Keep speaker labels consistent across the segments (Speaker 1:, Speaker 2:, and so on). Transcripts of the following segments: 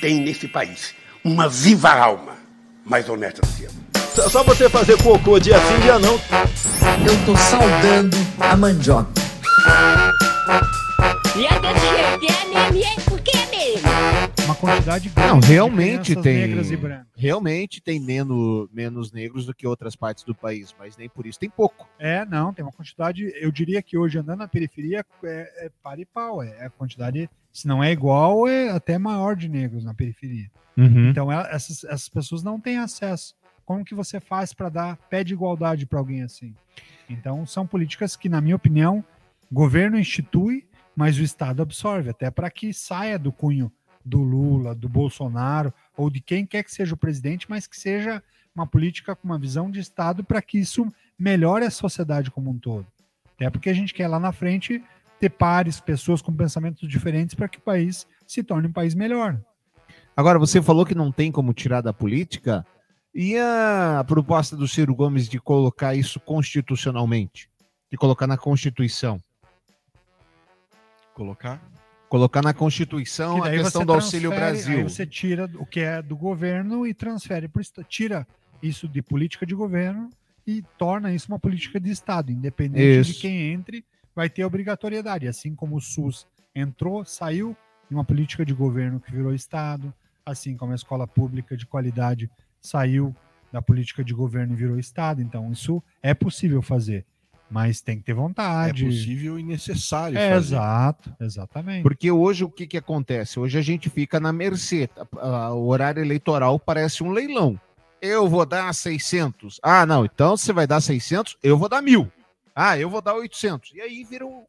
Speaker 1: tem nesse país uma viva alma mais honesta do que eu.
Speaker 2: Só você fazer cocô dia sim, dia não.
Speaker 3: Eu tô saudando a mandioca.
Speaker 4: E é desse jeito, é mesmo, é porque é mesmo.
Speaker 5: Uma quantidade grande
Speaker 6: Não,
Speaker 5: de
Speaker 6: realmente tem.
Speaker 5: negras e brancas.
Speaker 6: Realmente tem menos, menos negros do que outras partes do país, mas nem por isso tem pouco.
Speaker 5: É, não, tem uma quantidade. Eu diria que hoje andando na periferia é, é para e pau. É a quantidade, se não é igual, é até maior de negros na periferia.
Speaker 6: Uhum.
Speaker 5: Então ela- essas, essas pessoas não têm acesso. Como que você faz para dar pé de igualdade para alguém assim? Então são políticas que, na minha opinião, o governo institui, mas o Estado absorve, até para que saia do cunho do Lula, do Bolsonaro ou de quem quer que seja o presidente, mas que seja uma política com uma visão de Estado para que isso melhore a sociedade como um todo. Até porque a gente quer lá na frente ter pares, pessoas com pensamentos diferentes para que o país se torne um país melhor.
Speaker 6: Agora, você falou que não tem como tirar da política, e a proposta do Ciro Gomes de colocar isso constitucionalmente? De colocar na Constituição?
Speaker 7: Colocar?
Speaker 6: Colocar na Constituição
Speaker 5: Que
Speaker 6: a questão do Auxílio Brasil.
Speaker 5: Aí você tira o que é do governo e transfere para o Tira isso de política de governo e torna isso uma política de Estado, independente de
Speaker 6: Isso.
Speaker 5: quem entre, vai ter obrigatoriedade. Assim como o SUS entrou, saiu de uma política de governo que virou Estado, assim como a escola pública de qualidade saiu da política de governo e virou Estado. Então, isso é possível fazer, mas tem que ter
Speaker 7: É
Speaker 5: vontade.
Speaker 7: possível e necessário
Speaker 5: É,
Speaker 7: fazer.
Speaker 5: exato, exatamente.
Speaker 6: Porque hoje o que, que acontece? Hoje a gente fica na mercê. O horário eleitoral parece um leilão. Eu vou dar 600. Ah, não, então você vai dar 600, eu vou dar mil. Ah, eu vou dar 800. E aí vira um,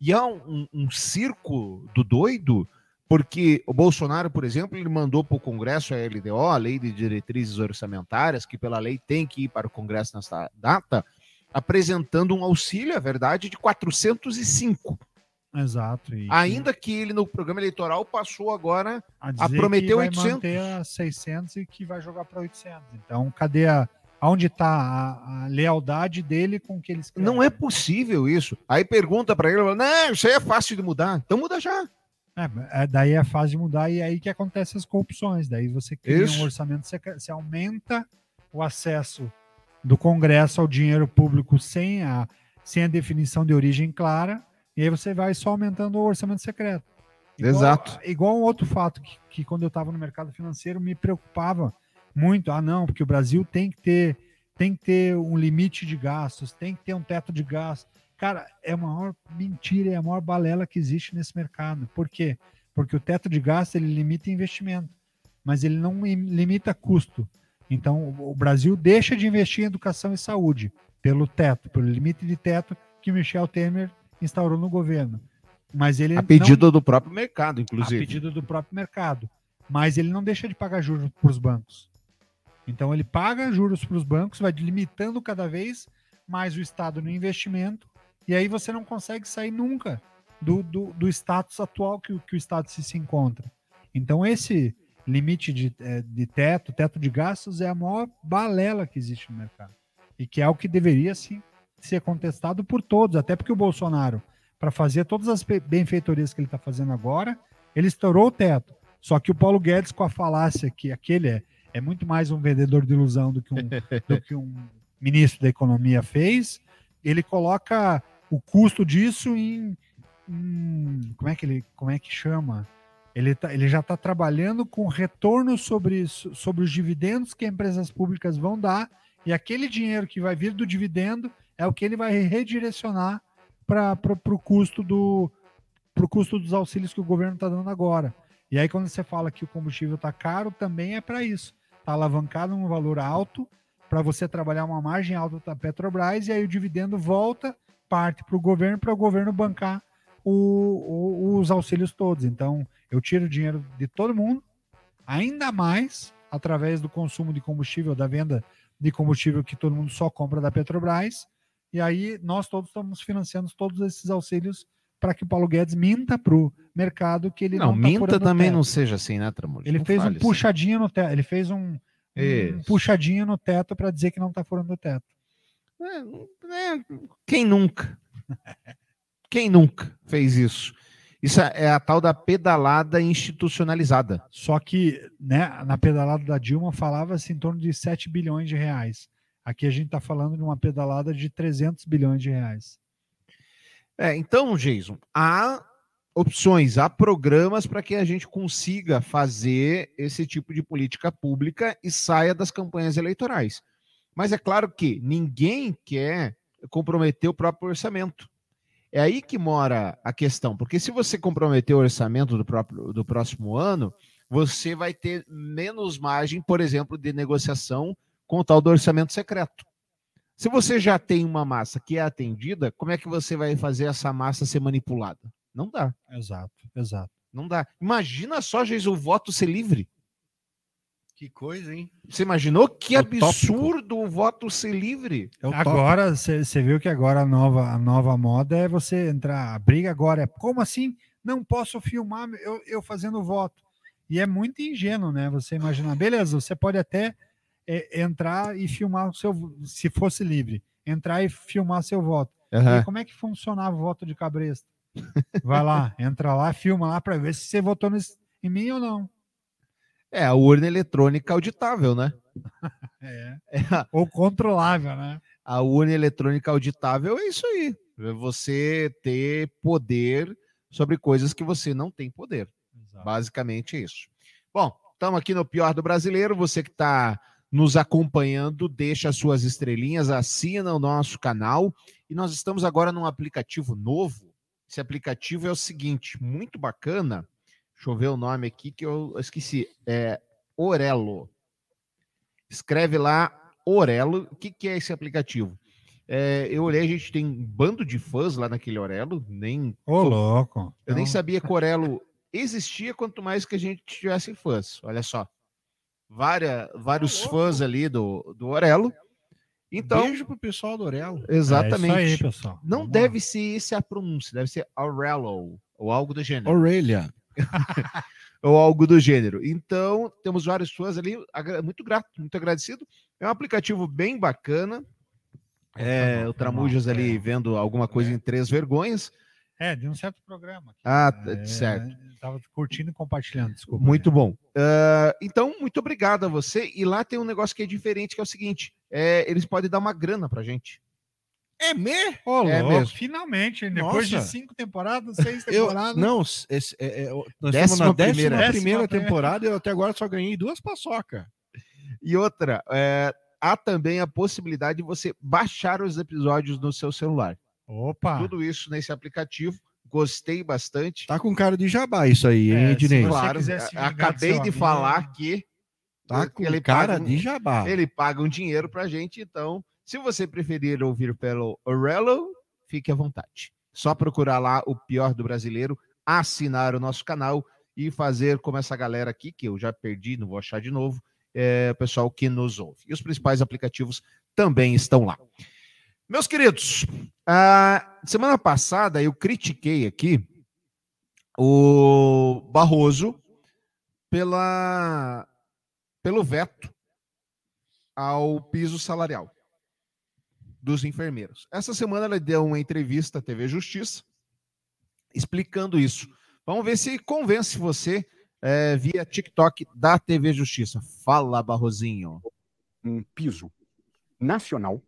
Speaker 6: e há um, um- um circo do doido, porque o Bolsonaro, por exemplo, ele mandou para o Congresso a LDO, a Lei de Diretrizes Orçamentárias, que pela lei tem que ir para o Congresso nessa data, apresentando um auxílio, é verdade, de 405.
Speaker 5: Exato. E,
Speaker 6: Ainda que ele no programa eleitoral passou agora
Speaker 5: a,
Speaker 6: a prometer
Speaker 5: vai
Speaker 6: 800.
Speaker 5: manter a 600 e que vai jogar para 800. Então, cadê a aonde está a, a lealdade dele com o que eles
Speaker 6: Não é possível isso. Aí pergunta para ele, não, isso aí é fácil de mudar. Então muda já.
Speaker 5: É, é, daí é fase de mudar e é aí que acontecem as corrupções. Daí você cria
Speaker 6: Isso.
Speaker 5: um orçamento, você, você aumenta o acesso do Congresso ao dinheiro público sem a, sem a definição de origem clara, e aí você vai só aumentando o orçamento secreto.
Speaker 6: Exato.
Speaker 5: Igual um outro fato que, que quando eu estava no mercado financeiro me preocupava muito. Ah, não, porque o Brasil tem que ter tem que ter um limite de gastos, tem que ter um teto de gastos. Cara, é a maior mentira, é a maior balela que existe nesse mercado. Por quê? Porque o teto de gastos ele limita investimento, mas ele não im- limita custo. Então, o Brasil deixa de investir em educação e saúde pelo teto, pelo limite de teto que Michel Temer instaurou no governo. Mas ele
Speaker 6: A
Speaker 5: não-
Speaker 6: pedido do próprio mercado,
Speaker 5: a
Speaker 6: inclusive.
Speaker 5: pedido do próprio mercado. Mas ele não deixa de pagar juros para os bancos. Então ele paga juros para os bancos, vai limitando cada vez mais o Estado no investimento, e aí você não consegue sair nunca do, do, do status atual que, que o Estado se, se encontra. Então esse limite de, eh, de teto, teto de gastos, é a maior balela que existe no mercado. E que é o que deveria sim, ser contestado por todos, até porque o Bolsonaro, para fazer todas as be- benfeitorias que ele está fazendo agora, ele estourou o teto. Só que o Paulo Guedes, com a falácia que aquele é, é muito mais um vendedor de ilusão do que um, do que um ministro da Economia fez, ele coloca o custo disso em. em- como, é que ele, como é que chama? Ele, tá- ele já está trabalhando com retorno sobre, so- sobre os dividendos que empresas públicas vão dar, e aquele dinheiro que vai vir do dividendo é o que ele vai redirecionar para o custo do pro custo dos auxílios que o governo está dando agora. E aí, quando você fala que o combustível está caro, também é para isso. Está alavancado num valor alto para você trabalhar uma margem alta da Petrobras e aí o dividendo volta, parte para o governo, para o governo bancar o- o- os auxílios todos. Então, eu tiro dinheiro de todo mundo, ainda mais através do consumo de combustível, da venda de combustível que todo mundo só compra da Petrobras. E aí, nós todos estamos financiando todos esses auxílios para que o Paulo Guedes minta para o mercado que ele não,
Speaker 6: Não,
Speaker 5: tá
Speaker 6: minta também
Speaker 5: teto.
Speaker 6: não seja assim, né, Tramujo?
Speaker 5: Ele
Speaker 6: Não
Speaker 5: fez um
Speaker 6: assim.
Speaker 5: puxadinho no teto. Ele fez um, um puxadinho no teto para dizer que não está furando o teto.
Speaker 6: É, é, quem nunca? Quem nunca fez isso? Isso é a tal da pedalada institucionalizada.
Speaker 5: Só que né, na pedalada da Dilma falava-se em torno de 7 bilhões de reais. Aqui a gente está falando de uma pedalada de 300 bilhões de reais.
Speaker 6: É, então, Jason, há opções, há programas para que a gente consiga fazer esse tipo de política pública e saia das campanhas eleitorais. Mas é claro que ninguém quer comprometer o próprio orçamento. É aí que mora a questão, porque se você comprometer o orçamento do, próprio, do próximo ano, você vai ter menos margem, por exemplo, de negociação com o tal do orçamento secreto. Se você já tem uma massa que é atendida, como é que você vai fazer essa massa ser manipulada? Não dá.
Speaker 5: Exato, exato.
Speaker 6: Não dá. Imagina só, Jesus, o voto ser livre.
Speaker 1: Que coisa, hein?
Speaker 6: Você imaginou que
Speaker 1: É
Speaker 6: absurdo o voto ser livre?
Speaker 1: É
Speaker 5: agora, você viu que agora a nova, a nova moda é você entrar. A briga agora é como assim? Não posso filmar eu, eu fazendo voto. E é muito ingênuo, né? Você imaginar, beleza, você pode até é, entrar e filmar o seu. Se fosse livre, entrar e filmar seu voto. E como é que funcionava o voto de cabresto? Vai lá, entra lá, filma lá para ver se você votou nesse, em mim ou não.
Speaker 6: É, a urna eletrônica auditável, né?
Speaker 5: É.
Speaker 6: É, a-
Speaker 5: Ou controlável, né?
Speaker 6: a urna eletrônica auditável é isso aí. É você ter poder sobre coisas que você não tem poder. Basicamente isso. Bom, estamos aqui no Pior do Brasileiro. Você que está nos acompanhando, deixa as suas estrelinhas, assina o nosso canal. E nós estamos agora num aplicativo novo. Esse aplicativo é o seguinte, muito bacana. Deixa eu ver o nome aqui que eu esqueci. É Orelo. Escreve lá Orelo. O que, que é esse aplicativo? É, eu olhei, a gente tem um bando de fãs lá naquele Orelo, nem
Speaker 5: Ô, louco.
Speaker 6: eu nem
Speaker 5: Então,
Speaker 6: sabia que o Orelo existia, quanto mais que a gente tivesse fãs. Olha só. Vária, vários fãs ali do, do Orelo. Então,
Speaker 1: Beijo pro pessoal do Orelo.
Speaker 6: exatamente.
Speaker 5: É isso aí, pessoal.
Speaker 6: Não
Speaker 5: Vamos lá.
Speaker 6: deve ser essa a pronúncia, deve ser Aurelo, ou algo do gênero.
Speaker 1: Orelha.
Speaker 6: ou algo do gênero. Então, temos vários fãs ali, muito grato, muito agradecido. É um aplicativo bem bacana. É,
Speaker 5: Foi mal,
Speaker 6: o Tramujas ali
Speaker 5: é.
Speaker 6: vendo alguma coisa em Três Vergonhas.
Speaker 5: É, de um certo programa. aqui.
Speaker 6: Ah,
Speaker 5: É,
Speaker 6: certo.
Speaker 5: Tava curtindo e compartilhando, desculpa.
Speaker 6: Muito bom. Ah, então, muito obrigado a você. E lá tem um negócio que é diferente, que é o seguinte: é, eles podem dar uma grana pra gente.
Speaker 1: É me?
Speaker 5: Ô,
Speaker 6: É mesmo.
Speaker 5: finalmente, depois
Speaker 1: Nossa.
Speaker 5: de cinco temporadas, seis
Speaker 1: Eu,
Speaker 5: temporadas.
Speaker 1: não, esse, é, é, nós
Speaker 6: Décima
Speaker 1: estamos na décima
Speaker 6: primeira.
Speaker 1: primeira,
Speaker 5: Décima primeira.
Speaker 1: temporada e eu até agora só ganhei duas paçoca.
Speaker 6: E outra, é, há também a possibilidade de você baixar os episódios no seu celular.
Speaker 5: Opa!
Speaker 6: Tudo isso nesse aplicativo. Gostei bastante.
Speaker 1: Tá com cara de jabá isso aí, hein,
Speaker 5: É,
Speaker 1: Ednei?
Speaker 6: Claro, acabei de
Speaker 5: amigo-
Speaker 6: falar que
Speaker 1: Tá com
Speaker 6: ele
Speaker 1: cara
Speaker 6: paga um-
Speaker 1: de jabá.
Speaker 6: ele paga um dinheiro pra gente. Então, se você preferir ouvir pelo Orelo, fique à vontade. Só procurar lá o pior do brasileiro, assinar o nosso canal e fazer como essa galera aqui, que eu já perdi, não vou achar de novo, é, o pessoal que nos ouve. E os principais aplicativos também estão lá. Meus queridos, a semana passada eu critiquei aqui o Barroso pela, pelo veto ao piso salarial dos enfermeiros. Essa semana ela deu uma entrevista à TV Justiça explicando isso. Vamos ver se convence você é, via TikTok da TV Justiça. Fala, Barrozinho.
Speaker 7: um piso nacional,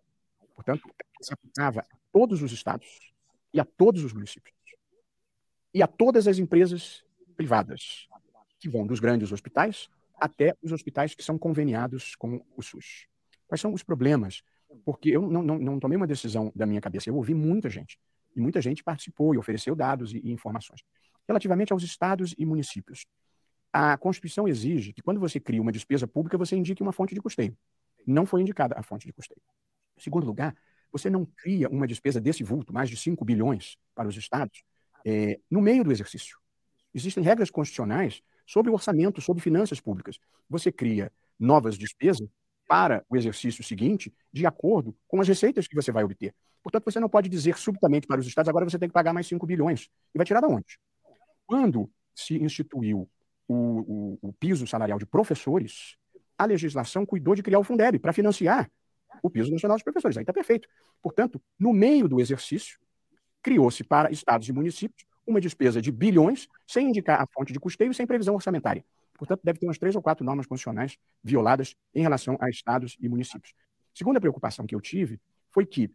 Speaker 7: portanto, se aplicava a todos os estados e a todos os municípios e a todas as empresas privadas, que vão dos grandes hospitais até os hospitais que são conveniados com o SUS. Quais são os problemas? Porque eu não, não, não tomei uma decisão da minha cabeça, eu ouvi muita gente, e muita gente participou e ofereceu dados e, e informações. Relativamente aos estados e municípios, a Constituição exige que quando você cria uma despesa pública, você indique uma fonte de custeio não foi indicada a fonte de custeio. Em segundo lugar, você não cria uma despesa desse vulto, mais de 5 bilhões para os estados, eh, no meio do exercício. Existem regras constitucionais sobre o orçamento, sobre finanças públicas. Você cria novas despesas para o exercício seguinte, de acordo com as receitas que você vai obter. Portanto, você não pode dizer subitamente para os estados, agora você tem que pagar mais 5 bilhões. E vai tirar da onde? Quando se instituiu o, o, o piso salarial de professores, a legislação cuidou de criar o Fundeb para financiar o piso nacional dos professores. Aí está perfeito. Portanto, no meio do exercício, criou-se para estados e municípios uma despesa de bilhões sem indicar a fonte de custeio e sem previsão orçamentária. Portanto, deve ter umas três ou quatro normas constitucionais violadas em relação a estados e municípios. Segunda preocupação que eu tive foi que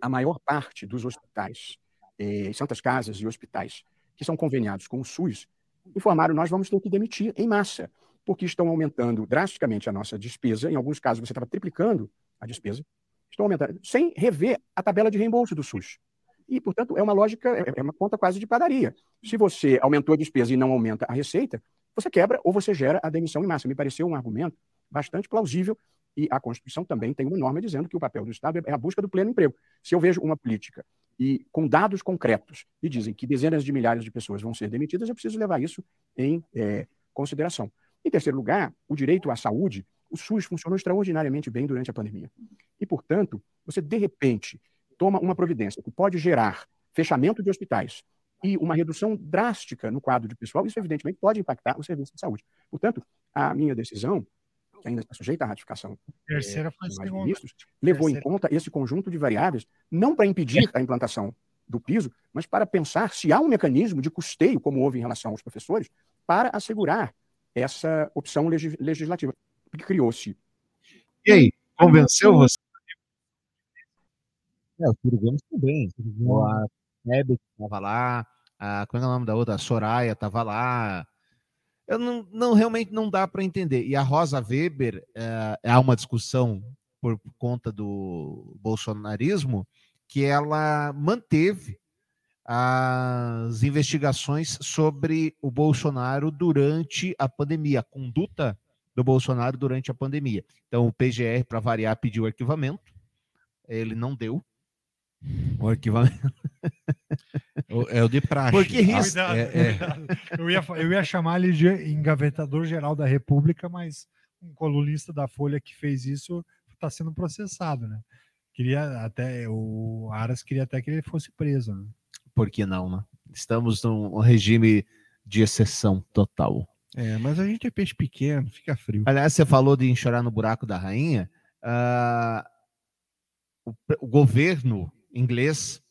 Speaker 7: a maior parte dos hospitais, eh, santas casas e hospitais que são conveniados com o SUS informaram nós vamos ter que demitir em massa, porque estão aumentando drasticamente a nossa despesa. Em alguns casos, você estava triplicando a despesa, estão aumentando, sem rever a tabela de reembolso do SUS. E, portanto, é uma lógica, é é uma conta quase de padaria. Se você aumentou a despesa e não aumenta a receita, você quebra ou você gera a demissão em massa. Me pareceu um argumento bastante plausível e a Constituição também tem uma norma dizendo que o papel do Estado é a busca do pleno emprego. Se eu vejo uma política e com dados concretos e dizem que dezenas de milhares de pessoas vão ser demitidas, eu preciso levar isso em é, consideração. Em terceiro lugar, o direito à saúde, o SUS funcionou extraordinariamente bem durante a pandemia. E, portanto, você, de repente, toma uma providência que pode gerar fechamento de hospitais e uma redução drástica no quadro de pessoal, isso evidentemente pode impactar o serviço de saúde. Portanto, a minha decisão, que ainda está sujeita à ratificação
Speaker 5: Terceira
Speaker 7: é, ministros, levou em
Speaker 5: Terceira.
Speaker 7: conta esse conjunto de variáveis, não para impedir a implantação do piso, mas para pensar se há um mecanismo de custeio, como houve em relação aos professores, para assegurar essa opção legis- legislativa. Porque criou-se
Speaker 6: E aí, convenceu você? É, o Ciro Gomes também. A Hebe estava lá, a, como é o nome da outra? A Soraya estava lá. Eu não, não realmente não dá para entender. E a Rosa Weber, é, há uma discussão por conta do bolsonarismo que ela manteve as investigações sobre o Bolsonaro durante a pandemia, a conduta do Bolsonaro durante a pandemia. Então, o PGR, para variar, pediu arquivamento. Ele não deu o arquivamento.
Speaker 8: É o de praxe.
Speaker 6: Porque risco-
Speaker 5: Cuidado,
Speaker 8: É, é.
Speaker 5: Eu, ia, eu ia chamar ele de engavetador-geral da República, mas um colunista da Folha que fez isso está sendo processado, né? Queria até, o Aras queria até que ele fosse preso, né?
Speaker 6: Por que não, né? Estamos num regime de exceção total.
Speaker 8: É, mas a gente é peixe pequeno, fica frio.
Speaker 6: Aliás, você falou de enxorar no buraco da rainha. ah, o, o governo inglês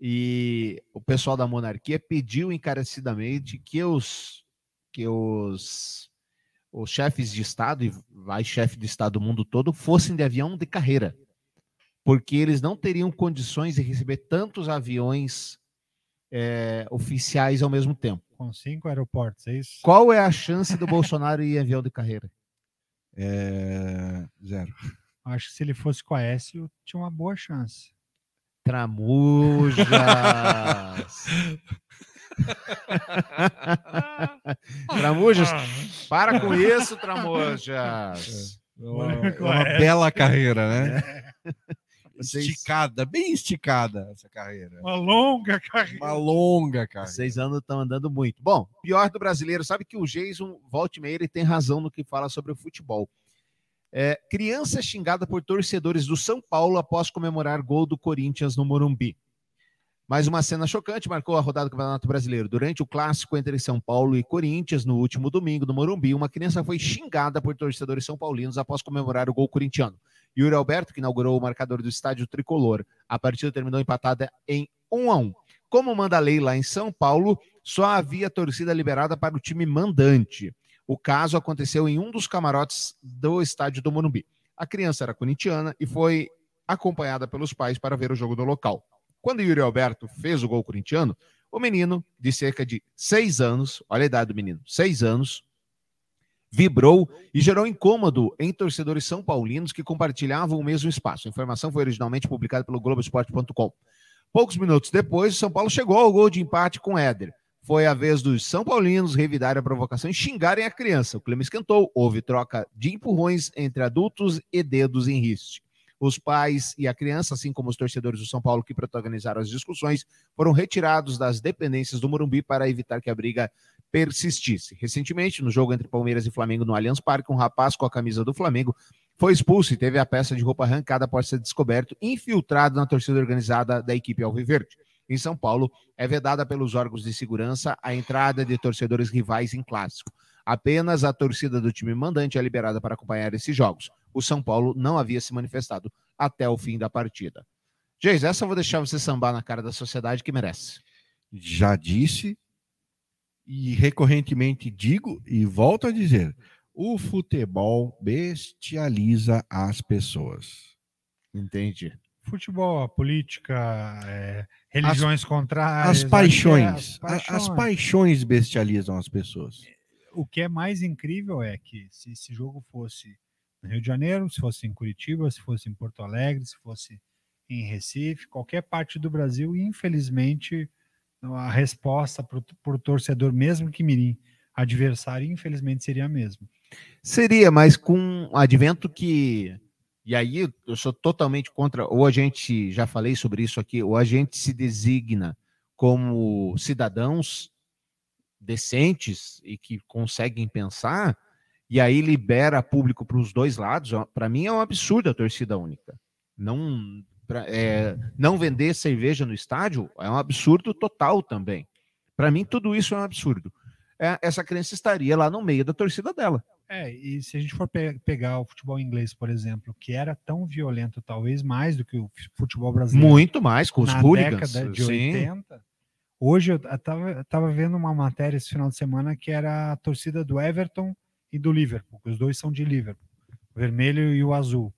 Speaker 6: e o pessoal da monarquia pediu encarecidamente que os que os, os chefes de estado e vai chefe de estado do mundo todo fossem de avião de carreira, porque eles não teriam condições de receber tantos aviões eh, oficiais ao mesmo tempo.
Speaker 5: Com cinco aeroportos, é isso?
Speaker 6: Qual é a chance do Bolsonaro ir em avião de carreira?
Speaker 8: É, zero.
Speaker 5: Acho que se ele fosse com a Écio, tinha uma boa chance.
Speaker 6: Tramujas. Tramujas, para com isso, Tramujas.
Speaker 8: É uma, é uma
Speaker 5: é?
Speaker 8: bela carreira, né?
Speaker 6: Vocês-
Speaker 8: Esticada, bem esticada essa carreira.
Speaker 5: Uma longa carreira.
Speaker 8: Uma longa carreira.
Speaker 6: Seis anos estão andando muito. Bom, pior do brasileiro, sabe que o Jason volte meia, ele tem razão no que fala sobre o futebol. É, criança xingada por torcedores do São Paulo após comemorar gol do Corinthians no Morumbi. Mais uma cena chocante marcou a rodada do Campeonato Brasileiro. Durante o clássico entre São Paulo e Corinthians, no último domingo, no Morumbi, uma criança foi xingada por torcedores são paulinos após comemorar o gol corintiano. Yuri Alberto, que inaugurou o marcador do estádio tricolor. A partida terminou empatada em 1 a 1. Como manda a lei lá em São Paulo, só havia torcida liberada para o time mandante. O caso aconteceu em um dos camarotes do estádio do Morumbi. A criança era corintiana e foi acompanhada pelos pais para ver o jogo do local. Quando Yuri Alberto fez o gol corintiano, o menino, de cerca de seis anos, olha a idade do menino, seis anos, vibrou e gerou incômodo em torcedores são paulinos que compartilhavam o mesmo espaço. A informação foi originalmente publicada pelo Globoesporte.com. Poucos minutos depois, o São Paulo chegou ao gol de empate com Éder. Foi a vez dos São Paulinos revidarem a provocação e xingarem a criança. O clima esquentou, houve troca de empurrões entre adultos e dedos em riste. Os pais e a criança, assim como os torcedores do São Paulo que protagonizaram as discussões, foram retirados das dependências do Morumbi para evitar que a briga persistisse. Recentemente, no jogo entre Palmeiras e Flamengo no Allianz Parque, um rapaz com a camisa do Flamengo foi expulso e teve a peça de roupa arrancada após ser descoberto infiltrado na torcida organizada da equipe Alviverde. Em São Paulo, é vedada pelos órgãos de segurança a entrada de torcedores rivais em clássico. Apenas a torcida do time mandante é liberada para acompanhar esses jogos. O São Paulo não havia se manifestado até o fim da partida. Geis, essa eu vou deixar você sambar na cara da sociedade que merece.
Speaker 8: já disse e recorrentemente digo e volto a dizer: o futebol bestializa as pessoas.
Speaker 6: Entendi.
Speaker 5: Futebol, a política, é, religiões contrárias.
Speaker 8: As
Speaker 5: que é
Speaker 8: paixões,
Speaker 5: as
Speaker 8: a- as paixões bestializam as pessoas.
Speaker 5: O que é mais incrível é que se esse jogo fosse no Rio de Janeiro, se fosse em Curitiba, se fosse em Porto Alegre, se fosse em Recife, qualquer parte do Brasil, infelizmente, a resposta para o torcedor, mesmo que mirim adversário, infelizmente seria a mesma.
Speaker 6: Seria, mas com o advento que. E aí eu sou totalmente contra. Ou a gente, já falei sobre isso aqui, ou a gente se designa como cidadãos decentes e que conseguem pensar, e aí libera público para os dois lados. Para mim é um absurdo a torcida única. Não, pra- é, não vender cerveja no estádio é um absurdo total também. Para mim, tudo isso é um absurdo. É, essa criança estaria lá no meio da torcida dela.
Speaker 5: É, e se a gente for pe- pegar o futebol inglês, por exemplo, que era tão violento, talvez mais do que o futebol brasileiro.
Speaker 6: Muito mais com os
Speaker 5: na
Speaker 6: hooligans.
Speaker 5: década de
Speaker 6: sim.
Speaker 5: 80. Hoje eu estava vendo uma matéria esse final de semana que era a torcida do Everton e do Liverpool, os dois são de Liverpool, o vermelho e o azul.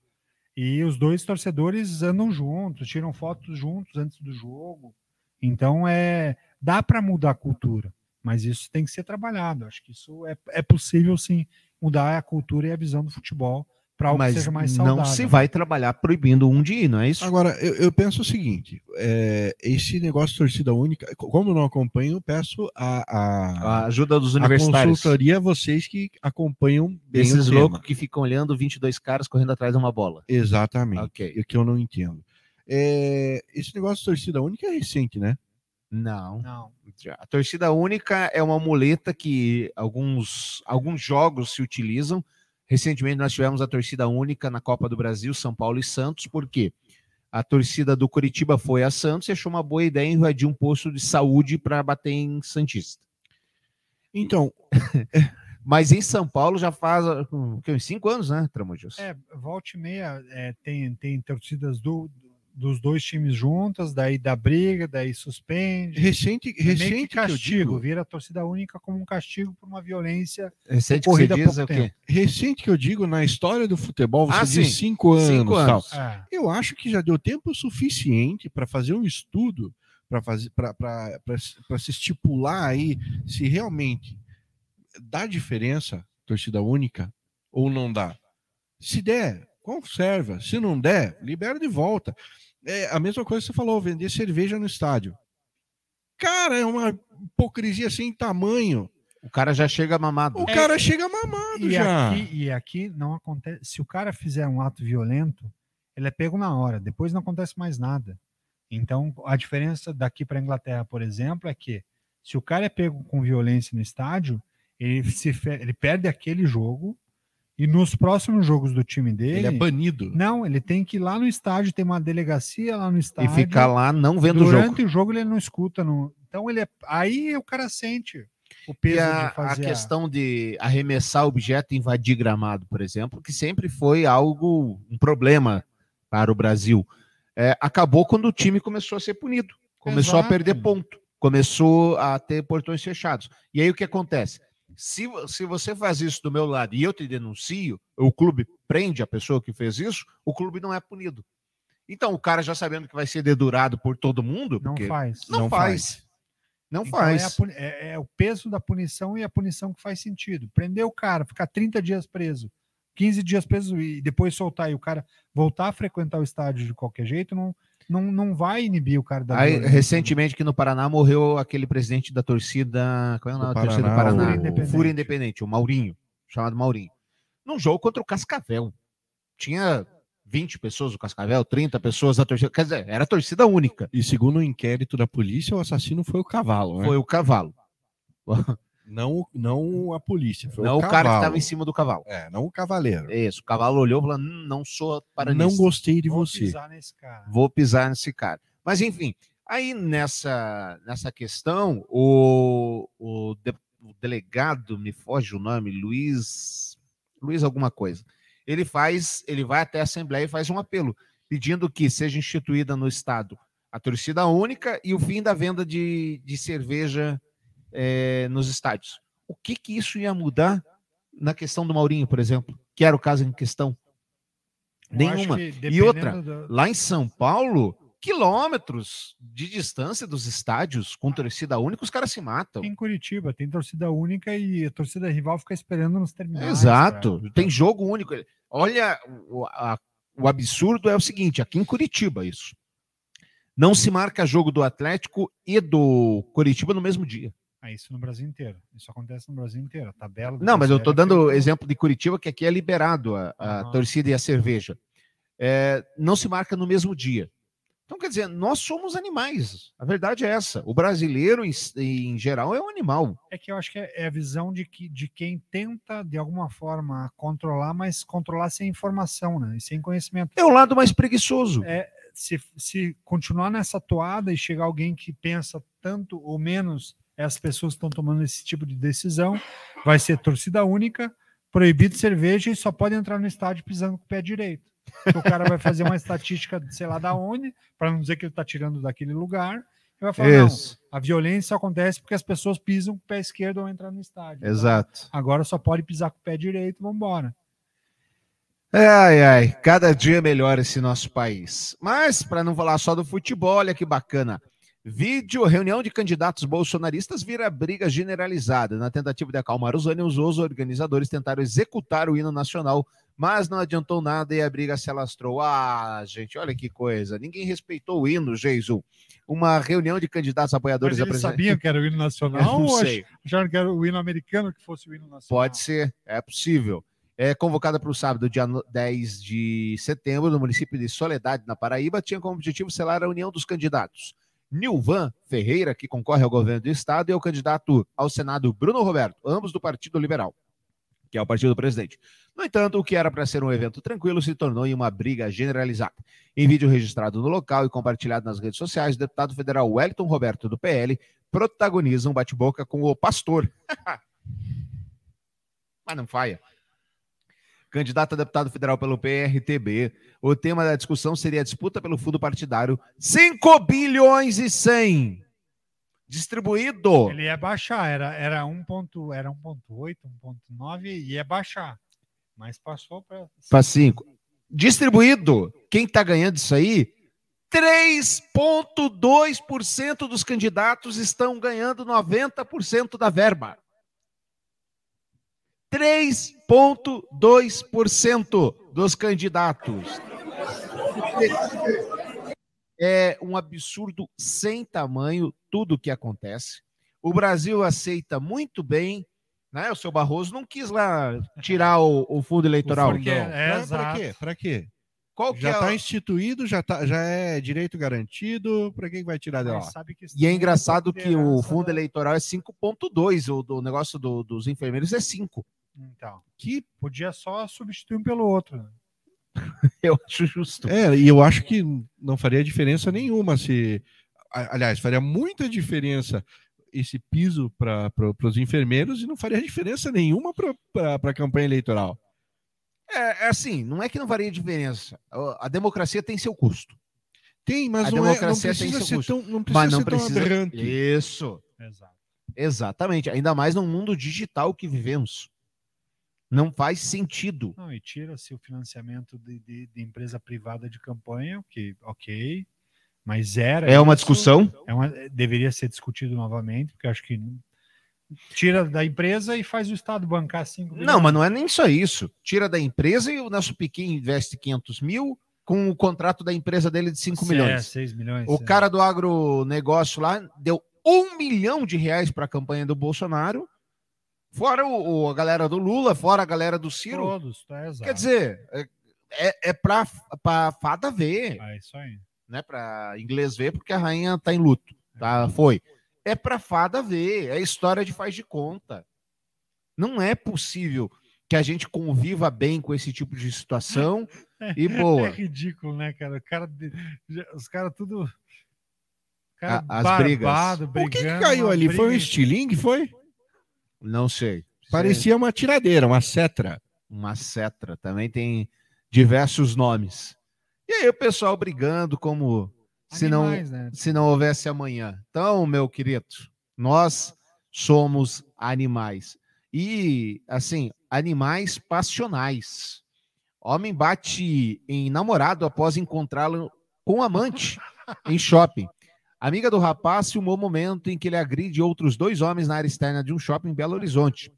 Speaker 5: E os dois torcedores andam juntos, tiram fotos juntos antes do jogo. Então é dá para mudar a cultura, mas isso tem que ser trabalhado. Acho que isso é, é possível sim mudar a cultura e a visão do futebol para algo
Speaker 6: Mas
Speaker 5: que seja mais saudável.
Speaker 6: não se vai trabalhar proibindo um de ir, não é isso?
Speaker 8: Agora, eu, eu penso o seguinte: é, esse negócio de torcida única, como eu não acompanho, eu peço a, a,
Speaker 6: A ajuda dos
Speaker 8: a
Speaker 6: universitários.
Speaker 8: consultoria a vocês que acompanham bem
Speaker 6: Esses
Speaker 8: o
Speaker 6: loucos que ficam olhando 22 caras correndo atrás de uma bola.
Speaker 8: Exatamente.
Speaker 6: Ok.
Speaker 8: É que eu não entendo. É, esse negócio de torcida única é recente, né?
Speaker 6: Não.
Speaker 5: Não.
Speaker 6: A torcida única é uma muleta que alguns, alguns jogos se utilizam. Recentemente nós tivemos a torcida única na Copa do Brasil, São Paulo e Santos, por quê? A torcida do Curitiba foi a Santos e achou uma boa ideia invadir um posto de saúde para bater em Santista.
Speaker 8: Então,
Speaker 6: Mas em São Paulo já faz hum, uns cinco anos, né, Tramujas?
Speaker 5: É, volta e meia é, tem, tem torcidas do, dos dois times juntas, daí dá briga, daí suspende.
Speaker 8: recente,
Speaker 5: É que
Speaker 8: recente que eu
Speaker 5: castigo,
Speaker 8: digo,
Speaker 5: vira a torcida única como um castigo por uma violência.
Speaker 6: Recente que você diz é o quê?
Speaker 8: recente que eu digo na história do futebol, você
Speaker 6: Ah,
Speaker 8: diz
Speaker 6: sim.
Speaker 8: cinco anos,
Speaker 6: Cinco anos.
Speaker 8: tal.
Speaker 5: É,
Speaker 8: Eu acho que já deu tempo suficiente para fazer um estudo para fazer para se estipular aí se realmente dá diferença torcida única ou não dá. Se der, conserva. Se não der, libera de volta. É a mesma coisa que você falou, vender cerveja no estádio. Cara, é uma hipocrisia sem tamanho.
Speaker 6: O cara já chega mamado.
Speaker 8: O cara chega mamado
Speaker 5: e,
Speaker 8: já.
Speaker 5: aqui, e aqui não acontece. Se o cara fizer um ato violento, ele é pego na hora, depois não acontece mais nada. Então, a diferença daqui para a Inglaterra, por exemplo, é que se o cara é pego com violência no estádio, ele, se, ele perde aquele jogo e nos próximos jogos do time dele.
Speaker 8: Ele é banido.
Speaker 5: Não, ele tem que ir lá no estádio, tem uma delegacia lá no
Speaker 6: E
Speaker 5: estádio.
Speaker 6: ficar lá não vendo o jogo.
Speaker 5: Durante o jogo ele não escuta. Não... Então ele é... aí o cara sente o peso
Speaker 6: E a,
Speaker 5: de fazer
Speaker 6: a questão de arremessar objeto e invadir gramado, por exemplo, que sempre foi algo, um problema para o Brasil. É, acabou quando o time começou a ser punido, começou a
Speaker 5: Exato.
Speaker 6: perder ponto, começou a ter portões fechados. E aí o que acontece? Se, se você faz isso do meu lado e eu te denuncio, o clube prende a pessoa que fez isso, o clube não é punido. Então o cara já sabendo que vai ser dedurado por todo mundo,
Speaker 5: Não
Speaker 6: porque
Speaker 5: faz.
Speaker 6: não,
Speaker 8: Não
Speaker 6: faz. Não
Speaker 5: Então,
Speaker 6: faz.
Speaker 5: É, a puni- é- é o peso da punição e a punição que faz sentido. Prender o cara, ficar 30 dias preso, 15 dias preso e depois soltar e o cara voltar a frequentar o estádio de qualquer jeito, não, não, não vai inibir o cara da
Speaker 6: Aí, recentemente aqui no Paraná morreu aquele presidente da torcida. Qual é o nome da torcida do
Speaker 8: Paraná,
Speaker 5: o- Independente.
Speaker 6: Fúria Independente, o Maurinho, chamado Maurinho. Num jogo contra o Cascavel. Tinha 20 pessoas do Cascavel, 30 pessoas da torcida. Quer dizer, era torcida única.
Speaker 8: E segundo o inquérito da polícia, o assassino foi o cavalo, né?
Speaker 6: Foi o cavalo.
Speaker 8: Não, não a polícia, foi
Speaker 6: não
Speaker 8: o
Speaker 6: o cara que estava em cima do cavalo.
Speaker 8: É, não o cavaleiro.
Speaker 6: Isso, o cavalo olhou e falou: "Hum, não sou para
Speaker 8: não gostei de
Speaker 5: Vou
Speaker 8: você.
Speaker 5: pisar nesse cara.
Speaker 6: vou pisar nesse cara. Mas enfim, aí nessa, nessa questão, o, o, de- o delegado, me foge o nome, Luiz, Luiz alguma coisa, ele faz, ele vai até a Assembleia e faz um apelo, pedindo que seja instituída no Estado A torcida única e o fim da venda de, de cerveja eh, nos estádios. O que que isso ia mudar na questão do Maurinho, por exemplo, que era o caso em questão?
Speaker 5: Eu
Speaker 6: Nenhuma.
Speaker 5: que
Speaker 6: E outra, lá em São Paulo, quilômetros de distância dos estádios com torcida única, os caras se matam.
Speaker 5: Em Curitiba tem torcida única e a torcida rival fica esperando nos terminais.
Speaker 6: Exato,
Speaker 5: pra-
Speaker 6: tem jogo único. Olha, o, a- o absurdo é o seguinte: aqui em Curitiba, isso. Não se marca jogo do Atlético e do Curitiba no mesmo dia.
Speaker 5: Ah, isso no Brasil inteiro. Isso acontece no Brasil inteiro. A tabela.
Speaker 6: Não, mas eu
Speaker 5: brasileiro é
Speaker 6: dando
Speaker 5: feita-
Speaker 6: exemplo de Curitiba, que aqui é liberado a, a
Speaker 5: Aham.
Speaker 6: torcida e a cerveja. É, não se marca no mesmo dia. Então, quer dizer, nós somos animais. A verdade é essa. O brasileiro, em, em geral, é um animal.
Speaker 5: É que eu acho que é é a visão de, que, de quem tenta, de alguma forma, controlar, mas controlar sem informação, né? E sem conhecimento.
Speaker 6: É o lado mais preguiçoso.
Speaker 5: É, se, se continuar nessa toada e chegar alguém que pensa tanto ou menos, as pessoas estão tomando esse tipo de decisão, vai ser torcida única, proibido cerveja e só pode entrar no estádio pisando com o pé direito. O cara vai fazer uma estatística, sei lá da onde, para não dizer que ele está tirando daquele lugar, e vai falar: não, a violência acontece porque as pessoas pisam com o pé esquerdo ao entrar no estádio.
Speaker 6: Exato.
Speaker 5: Agora só pode pisar com o pé direito, vamos embora.
Speaker 6: Ai, ai, cada dia melhor esse nosso país. Mas, para não falar só do futebol, olha que bacana. Vídeo, reunião de candidatos bolsonaristas vira briga generalizada. Na tentativa de acalmar os ânimos, os organizadores tentaram executar o hino nacional, mas não adiantou nada e a briga se alastrou. Ah, gente, olha que coisa. Ninguém respeitou o hino, Jesus. Uma reunião de candidatos apoiadores
Speaker 5: Mas eles sabiam que era o hino nacional
Speaker 6: não sei.
Speaker 5: acharam que era o hino americano que fosse o hino nacional?
Speaker 6: Pode ser, é possível. É convocada para o sábado, dia no- 10 de setembro, no município de Soledade, na Paraíba, tinha como objetivo selar a união dos candidatos. Nilvan Ferreira, que concorre ao governo do estado, e o candidato ao Senado Bruno Roberto, ambos do Partido Liberal, que é o partido do presidente. No entanto, o que era para ser um evento tranquilo se tornou em uma briga generalizada. Em vídeo registrado no local e compartilhado nas redes sociais, o deputado federal Wellington Roberto, do PL, protagoniza um bate-boca com o pastor. Mas não faia. Candidato a deputado federal pelo PRTB. O tema da discussão seria a disputa pelo fundo partidário 5 bilhões e 100 distribuído.
Speaker 5: Ele ia baixar, era, era 1. ponto- Era 1.8, 1.9 e ia baixar. Mas passou para.
Speaker 6: Para 5. Distribuído. Quem está ganhando isso aí? 3,2% dos candidatos estão ganhando 90% da verba. 3,2% dos candidatos. É um absurdo sem tamanho tudo o que acontece. O Brasil aceita muito bem, né? O seu Barroso não quis lá tirar o, o fundo eleitoral.
Speaker 5: Porque-
Speaker 6: não.
Speaker 5: é, exato.
Speaker 8: quê? Pra quê?
Speaker 6: Qual que
Speaker 8: Já
Speaker 6: é
Speaker 8: está
Speaker 6: o-
Speaker 8: instituído, já, tá, já é direito garantido. Para quem vai tirar de lá?
Speaker 5: Mas sabe que
Speaker 6: E é
Speaker 5: estão
Speaker 6: engraçado que o fundo
Speaker 5: da-
Speaker 6: eleitoral é 5,2, o do negócio do- dos enfermeiros é 5.
Speaker 5: Então,
Speaker 8: Que
Speaker 5: podia só substituir um pelo outro. né?
Speaker 6: Eu acho justo.
Speaker 8: É, e eu acho que não faria diferença nenhuma se. a- Aliás, faria muita diferença esse piso para os enfermeiros e não faria diferença nenhuma para a campanha eleitoral.
Speaker 6: É, é assim, não é que não varia diferença. A, democracia tem seu custo.
Speaker 8: Tem, mas
Speaker 6: A
Speaker 8: não, é, não
Speaker 6: democracia tem
Speaker 8: precisa
Speaker 6: seu
Speaker 8: ser
Speaker 6: custo.
Speaker 8: tão, não precisa
Speaker 6: Mas não
Speaker 8: ser tão
Speaker 6: precisa.
Speaker 8: aberrante.
Speaker 6: Isso.
Speaker 5: Exato.
Speaker 6: Exatamente. Ainda mais no mundo digital que vivemos. Não faz sentido.
Speaker 5: Não, e tira-se o financiamento de, de- de empresa privada de campanha, que, ok. Mas era.
Speaker 6: É uma
Speaker 5: isso,
Speaker 6: discussão.
Speaker 5: é uma- deveria ser discutido novamente, porque acho que tira da empresa e faz o Estado bancar 5
Speaker 6: Não, mas não é nem só isso. Tira da empresa e o nosso Piquim investe 500 mil com o contrato da empresa dele de 5 milhões.
Speaker 5: 6 milhões.
Speaker 6: O
Speaker 5: é.
Speaker 6: cara do agronegócio lá deu um milhão de reais para a campanha do Bolsonaro, fora o, o- a galera do Lula, fora a galera do Ciro.
Speaker 5: Todos, tá, exato.
Speaker 6: Quer dizer, é, é, é para fada ver,
Speaker 5: É isso aí.
Speaker 6: né? Para inglês ver, porque a rainha tá em luto, tá? Foi. É para fada ver, é história de faz de conta. Não é possível que a gente conviva bem com esse tipo de situação e
Speaker 5: É
Speaker 6: boa.
Speaker 5: ridículo, né, cara? O cara os caras tudo. Cara
Speaker 6: A- as brigas.
Speaker 5: barbado,
Speaker 8: O que, que
Speaker 5: brigando,
Speaker 8: caiu ali? Foi um
Speaker 5: briga-
Speaker 8: estilingue? Foi?
Speaker 6: Não sei.
Speaker 8: Parecia uma tiradeira, uma cetra.
Speaker 6: uma cetra, também tem diversos nomes. E aí o pessoal brigando como se não,
Speaker 5: né?
Speaker 6: se não houvesse amanhã. Então, meu querido, nós somos animais. E, assim, animais passionais. Homem bate em namorado após encontrá-lo com amante em shopping. Amiga do rapaz filmou o momento em que ele agride outros dois homens na área externa de um shopping em Belo Horizonte.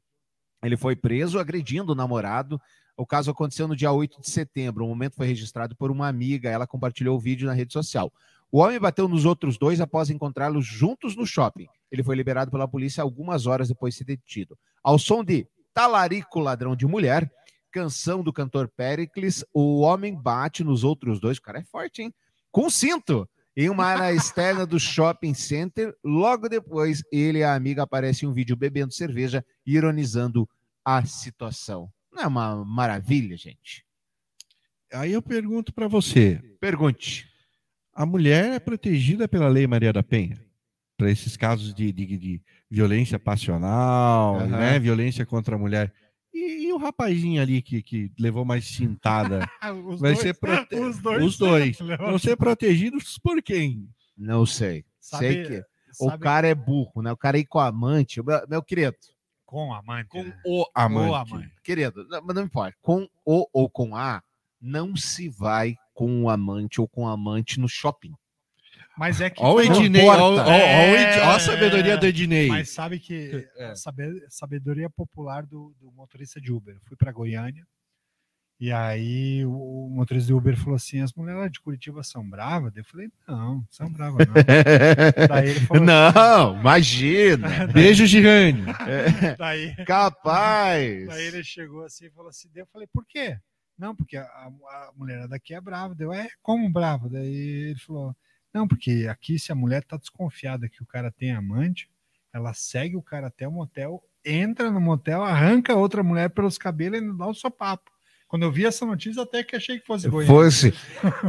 Speaker 6: Ele foi preso agredindo o namorado. O caso aconteceu no dia 8 de setembro. O momento foi registrado por uma amiga. Ela compartilhou o vídeo na rede social. O homem bateu nos outros dois após encontrá-los juntos no shopping. Ele foi liberado pela polícia algumas horas depois de ser detido. Ao som de Talarico Ladrão de Mulher, canção do cantor Pericles, o homem bate nos outros dois. O cara é forte, hein? Com cinto. Em uma área externa do shopping center. Logo depois, ele e a amiga aparecem em um vídeo bebendo cerveja, ironizando a situação. Não é uma maravilha, gente?
Speaker 8: Aí eu pergunto pra você:
Speaker 6: Pergunte.
Speaker 8: a mulher é protegida pela Lei Maria da Penha? Para esses casos de, de- de violência passional,
Speaker 6: Aham.
Speaker 8: né? Violência contra a mulher. E, e o rapazinho ali que, que levou mais cintada?
Speaker 5: Os
Speaker 8: vai
Speaker 5: dois-
Speaker 8: ser prote...
Speaker 5: os dois.
Speaker 8: Os dois. Vão ser protegidos por quem?
Speaker 6: Não sei.
Speaker 5: Sabe-
Speaker 6: sei que o
Speaker 5: sabe-
Speaker 6: cara é burro, né? O cara aí com a amante. Meu, meu querido,
Speaker 5: Com amante.
Speaker 8: Com
Speaker 5: né?
Speaker 8: o amante.
Speaker 5: O amante.
Speaker 6: querido, não, mas não importa. Com o ou com a, não se vai com o amante ou com a amante no shopping.
Speaker 5: Mas é que.
Speaker 8: Olha o Ednei, olha
Speaker 6: importa.
Speaker 8: a sabedoria do Ednei.
Speaker 5: Mas sabe que
Speaker 8: É.
Speaker 5: a sabe- sabedoria popular do, do motorista de Uber. Eu fui para Goiânia e aí o, o motorista de Uber falou assim: as mulheres lá de Curitiba são bravas? Eu falei: não, são bravas não. Daí ele falou
Speaker 6: não, imagina.
Speaker 8: Beijo, Girane.
Speaker 5: daí,
Speaker 6: Capaz.
Speaker 5: daí ele chegou assim e falou assim: daí eu falei: por quê? Não, porque a, a mulher daqui é brava. Deu, é, como brava? Daí ele falou: não, porque aqui se a mulher tá desconfiada que o cara tem amante, ela segue o cara até o motel, entra no motel, arranca outra mulher pelos cabelos e dá o sopapo. Quando eu vi essa notícia, até que achei que fosse Goiânia.
Speaker 6: Fosse.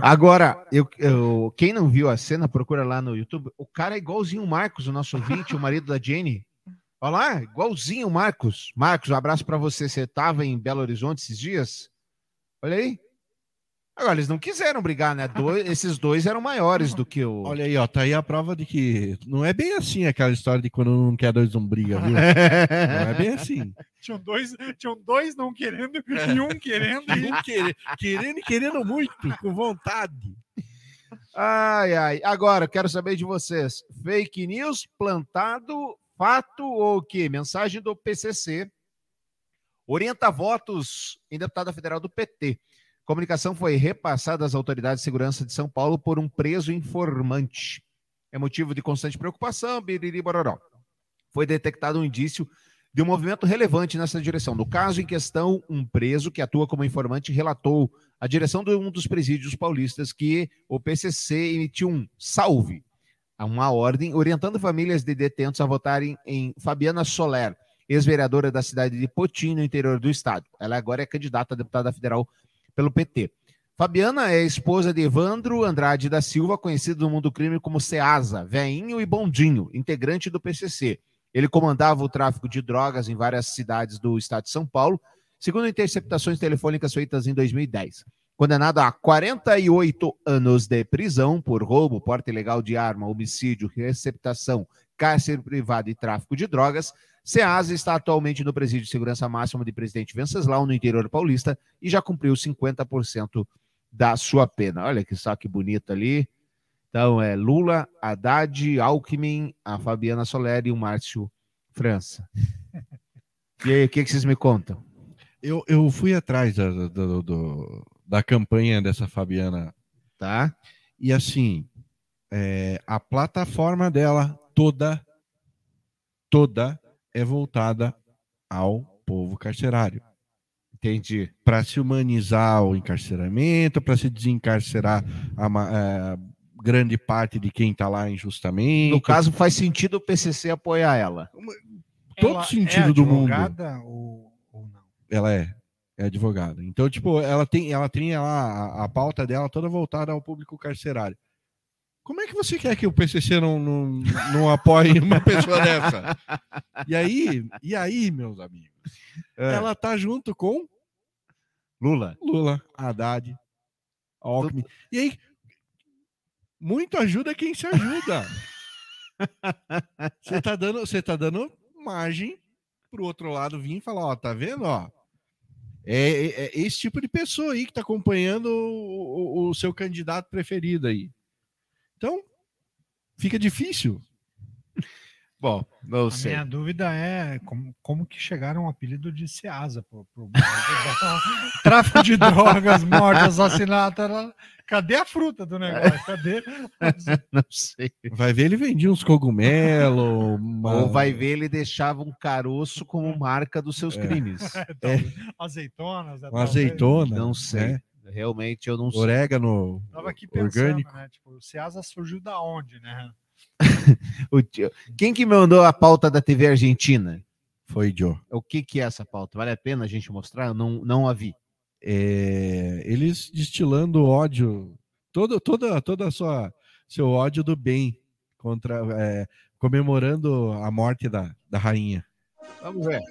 Speaker 6: Agora, eu, eu- quem não viu a cena, procura lá no YouTube. O cara é igualzinho o Marcos, o nosso ouvinte, o marido da Jenny. Olha lá, igualzinho o Marcos. Marcos, um abraço pra você. Você tava em Belo Horizonte esses dias? Olha aí. Agora, eles não quiseram brigar, né? Dois- esses dois eram maiores do que o.
Speaker 8: Olha aí, ó, tá aí a prova de que não é bem assim aquela história de quando um não quer dois não briga, viu? Não é bem assim.
Speaker 5: Tinham dois, tinham dois não querendo e um querendo.
Speaker 8: E um querer- querendo e querendo muito, com vontade.
Speaker 6: Ai, ai. Agora, eu quero saber de vocês. Fake news, plantado, fato ou o quê? Mensagem do PCC. Orienta votos em deputada federal do PT. Comunicação foi repassada às autoridades de segurança de São Paulo por um preso informante. É motivo de constante preocupação, biriri bororó. Foi detectado um indício de um movimento relevante nessa direção. No caso em questão, um preso que atua como informante relatou à direção de um dos presídios paulistas que o PCC emitiu um salve, a uma ordem, orientando famílias de detentos a votarem em Fabiana Soler, ex-vereadora da cidade de Potim, no interior do estado. Ela agora é candidata a deputada federal pelo PT. Fabiana é esposa de Evandro Andrade da Silva, conhecido no mundo do crime como Ceasa, Veinho e Bondinho, integrante do PCC. Ele comandava o tráfico de drogas em várias cidades do estado de São Paulo, segundo interceptações telefônicas feitas em 2010. Condenado a 48 anos de prisão por roubo, porte ilegal de arma, homicídio, receptação, cárcere privado e tráfico de drogas, Ceasa está atualmente no presídio de segurança máxima de Presidente Venceslau, no interior paulista, e já cumpriu 50% da sua pena. Olha que só que bonito ali. Então é Lula, Haddad, Alckmin, a Fabiana Soler e o Márcio França. E aí, o que, que vocês me contam?
Speaker 8: Eu, eu fui atrás da, da- do- da campanha dessa Fabiana
Speaker 6: Tá?
Speaker 8: e assim, é, a plataforma dela toda, toda é voltada ao povo carcerário.
Speaker 6: Entendi.
Speaker 8: Para se humanizar o encarceramento, para se desencarcerar a ma- é, grande parte de quem está lá injustamente.
Speaker 6: No caso, faz sentido o PCC apoiar ela.
Speaker 8: todo
Speaker 5: Ela
Speaker 8: sentido
Speaker 5: é
Speaker 8: do mundo.
Speaker 5: advogada Ou, ou não?
Speaker 8: Ela é, é advogada. Então, tipo, ela tem, ela tem lá a, a pauta dela toda voltada ao público carcerário. Como é que você quer que o PCC não, não, não apoie uma pessoa dessa? E aí, e aí, meus amigos? Ela tá junto com
Speaker 6: Lula.
Speaker 8: Lula, Haddad, Alckmin. E aí, Muito ajuda quem se ajuda. Você tá dando, você tá dando margem pro outro lado vir e falar, ó, tá vendo, ó? É, é- é esse tipo de pessoa aí que tá acompanhando o, o- o seu candidato preferido aí. Então, fica difícil.
Speaker 6: Bom, não
Speaker 5: A
Speaker 6: sei.
Speaker 5: minha dúvida é como, como que chegaram ao apelido de Ceasa pro, pro- tráfico de drogas, morte, assassinato. era- Cadê a fruta do negócio? Cadê?
Speaker 6: Não sei.
Speaker 8: Vai ver, ele vendia uns cogumelos. uma-
Speaker 6: Ou vai ver, ele deixava um caroço como marca dos seus crimes.
Speaker 5: Talvez. Azeitonas. né,
Speaker 8: uma
Speaker 5: talvez.
Speaker 8: azeitona.
Speaker 6: Não sei.
Speaker 8: né?
Speaker 6: Realmente eu não sei.
Speaker 8: Orégano
Speaker 5: Tava aqui pensando,
Speaker 8: orgânico.
Speaker 5: né? Tipo, o Ceasa surgiu da onde, né?
Speaker 6: O tio- Quem que mandou a pauta da TV Argentina?
Speaker 8: Foi Joe.
Speaker 6: O que que é essa pauta? Vale a pena a gente mostrar? Eu não, não a vi.
Speaker 8: É, eles destilando ódio, todo, toda, toda a sua seu ódio do bem contra é, comemorando a morte da, da rainha.
Speaker 6: Vamos ver.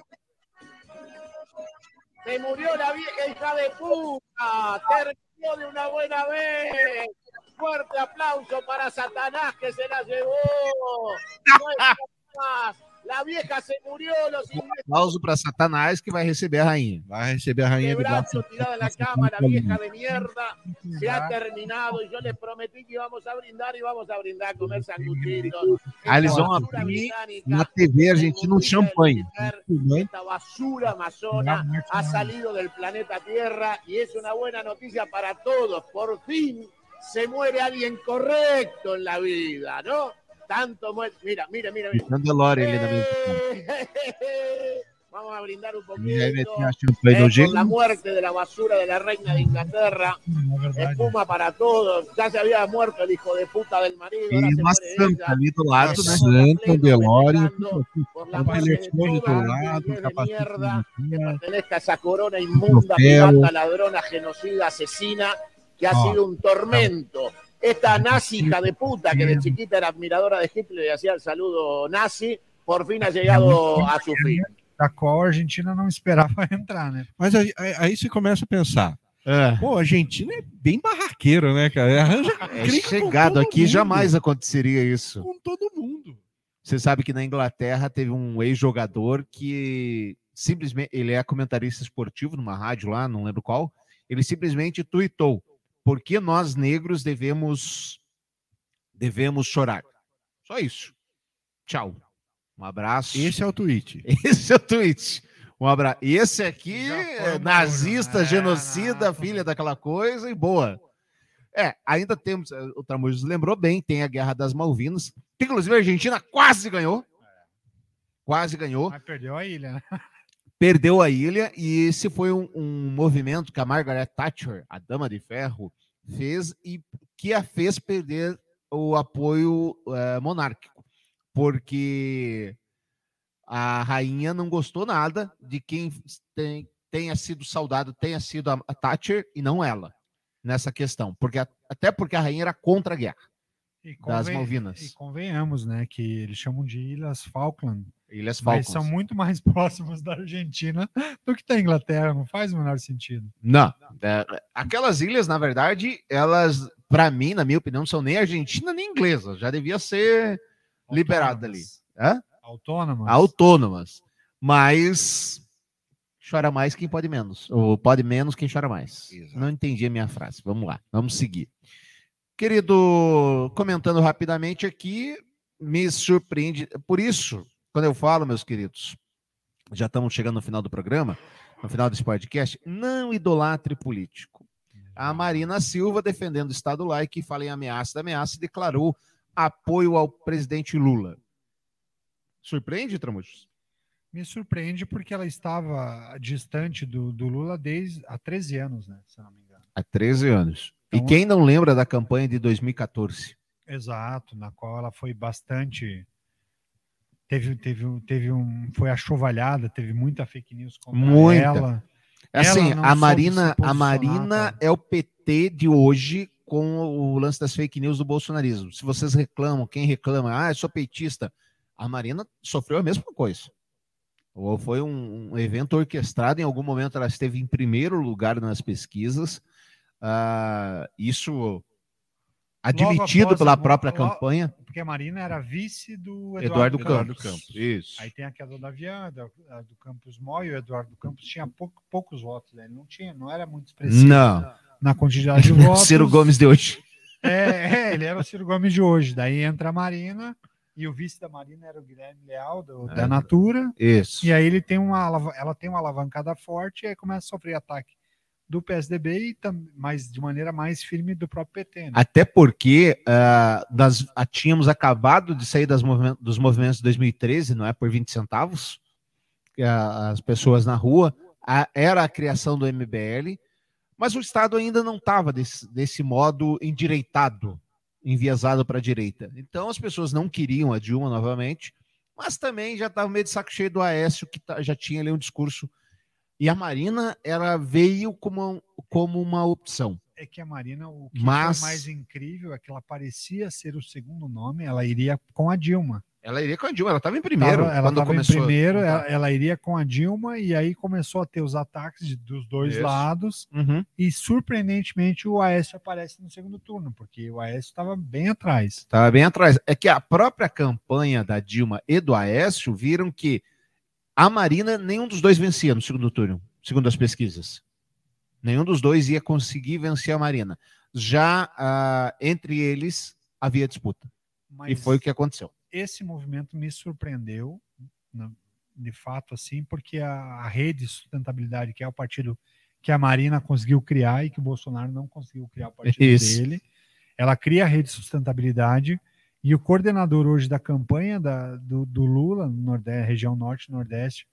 Speaker 9: Se murió la vieja hija de puta. Terminó de una buena vez. Fuerte aplauso para Satanás que se la llevó. No más. La vieja se murió, los
Speaker 6: Aplauso para Satanás que vai receber a rainha.
Speaker 8: Vai receber a rainha de braço.
Speaker 9: quebrando, tirada en la cama, la vieja de mierda. Se ha terminado y yo les prometí que íbamos a brindar y vamos a brindar a comer sanguchitos.
Speaker 6: Ah, eles vão abrir na TV Argentina um champanhe.
Speaker 9: Esta basura amazona ha salido del planeta Tierra y es una buena noticia para todos. Por fin se muere alguien correcto en la vida, ¿no? Tanto muere. Mira, mira, mira, mira. Eh, Vamos a brindar un poquito. eh,
Speaker 6: gelo.
Speaker 9: la muerte de la basura de la reina de Inglaterra. Espuma para todos. Ya se había muerto el hijo de puta del marido. ahora se muere ella.
Speaker 8: Santa Delore,
Speaker 9: Por la muerte de toda de mierda que pertenezca a esa corona inmunda, pirata, ladrona, genocida, asesina, que ha
Speaker 5: Ah.
Speaker 9: sido un tormento. Esta nazi hija de puta que de chiquita era admiradora de Hitler y hacía el saludo nazi, por fin ha llegado a su fin.
Speaker 5: da qual a Argentina não esperava entrar, né?
Speaker 8: Mas aí, aí- você começa a pensar,
Speaker 6: É.
Speaker 8: pô, a Argentina é bem barraqueiro, né, cara? Arranja
Speaker 6: É
Speaker 8: com
Speaker 6: chegado aqui,
Speaker 8: mundo,
Speaker 6: jamais aconteceria isso.
Speaker 8: Com todo mundo.
Speaker 6: Você sabe que na Inglaterra teve um ex-jogador que simplesmente ele é comentarista esportivo numa rádio lá, não lembro qual. Ele simplesmente tuitou: "Por que nós negros devemos devemos chorar?" Só isso. Tchau. Um abraço.
Speaker 8: Esse é o tweet.
Speaker 6: Esse é o tweet. Um abraço. Esse aqui é
Speaker 5: um
Speaker 6: nazista,
Speaker 5: né?
Speaker 6: genocida,
Speaker 5: Não,
Speaker 6: filha daquela coisa e boa. É, ainda temos, eh, o Tramujas lembrou bem, tem a Guerra das Malvinas, que inclusive a Argentina quase ganhou. Quase ganhou,
Speaker 5: Mas perdeu a ilha, né?
Speaker 6: perdeu a ilha, e esse foi um, um movimento que a Margaret Thatcher, a Dama de Ferro, fez e que a fez perder o apoio eh, monárquico, porque a rainha não gostou nada de quem tem- tenha sido saudado, tenha sido a, Thatcher e não ela, nessa questão, porque a- até porque a rainha era contra a guerra das Malvinas,
Speaker 5: E convenhamos, né, que eles chamam de Ilhas Falkland,
Speaker 6: Ilhas
Speaker 5: mas
Speaker 6: Falcons.
Speaker 5: são muito mais próximos da Argentina do que da Inglaterra, não faz o menor sentido.
Speaker 6: Não, é, aquelas ilhas, na verdade, elas, para mim, na minha opinião, não são nem argentina nem inglesa, já devia ser liberada ali.
Speaker 5: Autônomas.
Speaker 6: Hã?
Speaker 5: Autônomas.
Speaker 6: autônomas. Mas chora mais quem pode menos. Ou pode menos quem chora mais.
Speaker 8: Exato.
Speaker 6: Não entendi a minha frase. Vamos lá, vamos seguir. Querido, comentando rapidamente aqui, me surpreende. Por isso, quando eu falo, meus queridos, já estamos chegando no final do programa, no final desse podcast, não idolatre político. A Marina Silva, defendendo o Estado laico, e fala em ameaça da ameaça, e declarou apoio ao presidente Lula. Surpreende, Tramujas?
Speaker 5: Me surpreende porque ela estava distante do, do Lula desde há 13 anos, né? Se não me engano.
Speaker 6: Há 13 anos. E
Speaker 5: Então,
Speaker 6: quem não lembra da campanha de 2014?
Speaker 5: Exato, na qual ela foi bastante. Teve, teve, um- teve um. Foi achovalhada, teve muita fake news contra
Speaker 6: Muita.
Speaker 5: ela.
Speaker 6: É Assim,
Speaker 5: Ela
Speaker 6: a Marina, a Marina
Speaker 5: cara.
Speaker 6: é o PT de hoje com o lance das fake news do bolsonarismo. Se vocês reclamam, quem reclama, ah, eu sou petista, a Marina sofreu a mesma coisa. Ou foi um, um evento orquestrado, em algum momento ela esteve em primeiro lugar nas pesquisas. Ah, isso Admitido
Speaker 5: após
Speaker 6: pela
Speaker 5: a mo-
Speaker 6: própria
Speaker 5: lo-
Speaker 6: campanha.
Speaker 5: Porque a Marina era vice do Eduardo,
Speaker 6: Eduardo
Speaker 5: Campos.
Speaker 6: Campos. Isso.
Speaker 5: Aí tem a queda do Avião, da- a do Campos Mói, o Eduardo Campos tinha pouco- poucos votos, né? Ele não tinha, não era muito expressivo
Speaker 6: Não.
Speaker 5: na quantidade de votos.
Speaker 6: Ciro Gomes de hoje.
Speaker 5: É, é, ele era o Ciro Gomes de hoje. Daí entra a Marina e o vice da Marina era o Guilherme Leal, do- da
Speaker 6: É.
Speaker 5: Natura.
Speaker 6: Isso.
Speaker 5: E aí ele tem uma, ela tem uma alavancada forte e aí começa a sofrer ataque do PSDB e tam, de maneira mais firme do próprio PT. Né?
Speaker 6: Até porque ah, nós ah, tínhamos acabado de sair dos movimentos de 2013, não é? Por 20 centavos, as pessoas na rua, a- era a criação do MBL, mas o Estado ainda não estava desse, desse modo endireitado, enviesado para a direita. Então as pessoas não queriam a Dilma novamente, mas também já estava meio de saco cheio do Aécio, que tá- já tinha ali um discurso. E a Marina, ela veio como, como uma opção.
Speaker 5: É que a Marina, o que
Speaker 6: Mas-
Speaker 5: foi mais incrível é que ela parecia ser o segundo nome, ela iria com a Dilma.
Speaker 6: Ela iria com a Dilma, ela estava em primeiro.
Speaker 5: Tava- ela estava em
Speaker 6: começou.
Speaker 5: primeiro, ela, ela iria com a Dilma e aí começou a ter os ataques de- dos dois
Speaker 6: Isso.
Speaker 5: lados
Speaker 6: Uhum.
Speaker 5: e surpreendentemente o Aécio aparece no segundo turno, porque o Aécio estava bem atrás.
Speaker 6: Estava bem atrás. É que a própria campanha da Dilma e do Aécio viram que a Marina, nenhum dos dois vencia no segundo turno, segundo as pesquisas. Nenhum dos dois ia conseguir vencer a Marina. Já ah, entre eles havia disputa.
Speaker 5: Mas
Speaker 6: E foi o que aconteceu.
Speaker 5: esse movimento me surpreendeu, na- de fato, assim, porque a, a rede de sustentabilidade, que é o partido que a Marina conseguiu criar e que o Bolsonaro não conseguiu criar o partido
Speaker 6: Isso.
Speaker 5: dele, ela cria a rede de sustentabilidade e o coordenador hoje da campanha da, do, do Lula, no Nordeste, região Norte Nordeste,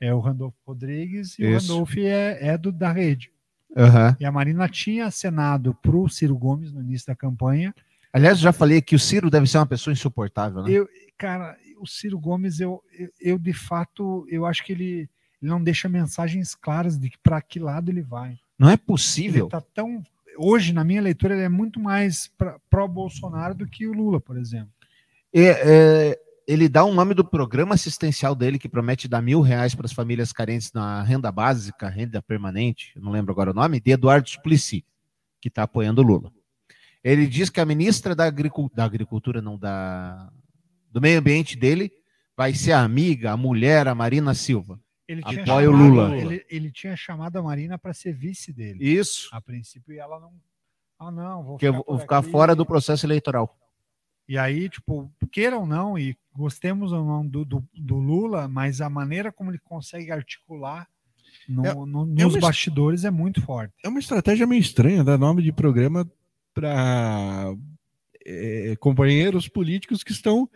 Speaker 5: é o Randolfo Rodrigues, e o
Speaker 6: Isso.
Speaker 5: Randolfo é, é do, da rede.
Speaker 6: Aham.
Speaker 5: E a Marina tinha acenado para o Ciro Gomes no início da campanha,
Speaker 6: Aliás, eu já falei que o Ciro deve ser uma pessoa insuportável, né?
Speaker 5: Eu, cara, o Ciro Gomes, eu, eu, eu, de fato, eu acho que ele, ele não deixa mensagens claras de para que lado ele vai.
Speaker 6: Não é
Speaker 5: Ele
Speaker 6: possível.
Speaker 5: tá tão. Hoje, na minha leitura, ele é muito mais pró-Bolsonaro do que o Lula, por exemplo.
Speaker 6: É, é, ele dá o nome do programa assistencial dele, que promete dar mil reais para as famílias carentes na renda básica, renda permanente, não lembro agora o nome, de Eduardo Suplicy, que está apoiando o Lula. Ele diz que a ministra da, Agricu- da Agricultura, não, da, do meio ambiente dele, vai ser a amiga, a mulher, a Marina Silva.
Speaker 5: Ele tinha
Speaker 6: Apoia o
Speaker 5: chamado-
Speaker 6: Lula.
Speaker 5: Ele, ele tinha chamado a Marina para ser vice dele.
Speaker 6: Isso.
Speaker 5: A princípio, e ela não. Ah, não, vou
Speaker 6: Que eu
Speaker 5: ficar,
Speaker 6: vou
Speaker 5: por
Speaker 6: ficar
Speaker 5: aqui.
Speaker 6: fora do processo eleitoral.
Speaker 5: E aí, tipo, queiram ou não, e gostemos ou não do, do, do Lula, mas a maneira como ele consegue articular no-
Speaker 8: É-
Speaker 5: no-
Speaker 8: é
Speaker 5: nos
Speaker 8: uma-
Speaker 5: bastidores é muito forte.
Speaker 8: É uma estratégia meio estranha dar nome de programa para companheiros políticos que estão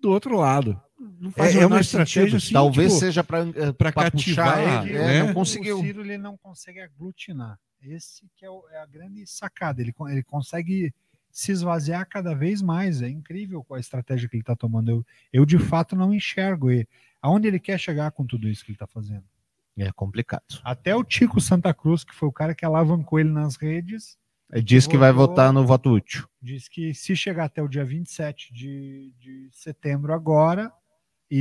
Speaker 8: do outro lado.
Speaker 6: Não
Speaker 8: faz
Speaker 6: é,
Speaker 8: o
Speaker 6: é uma estratégia,
Speaker 8: sentido, assim,
Speaker 6: talvez
Speaker 8: tipo,
Speaker 6: seja para
Speaker 8: pra cativar,
Speaker 6: ele,
Speaker 8: né?
Speaker 6: é, não
Speaker 5: O
Speaker 6: conseguiu.
Speaker 5: Ciro ele não consegue aglutinar. Esse que é, o- é a grande sacada. Ele, ele consegue se esvaziar cada vez mais. É incrível a estratégia que ele está tomando. Eu, eu, de fato, não enxergo ele. Aonde ele quer chegar com tudo isso que ele está fazendo?
Speaker 6: É complicado.
Speaker 5: Até o Tico Santa Cruz, que foi o cara que alavancou ele nas redes,
Speaker 6: Ele diz que vai votar no voto útil.
Speaker 5: diz que se chegar até o dia 27 de, de setembro agora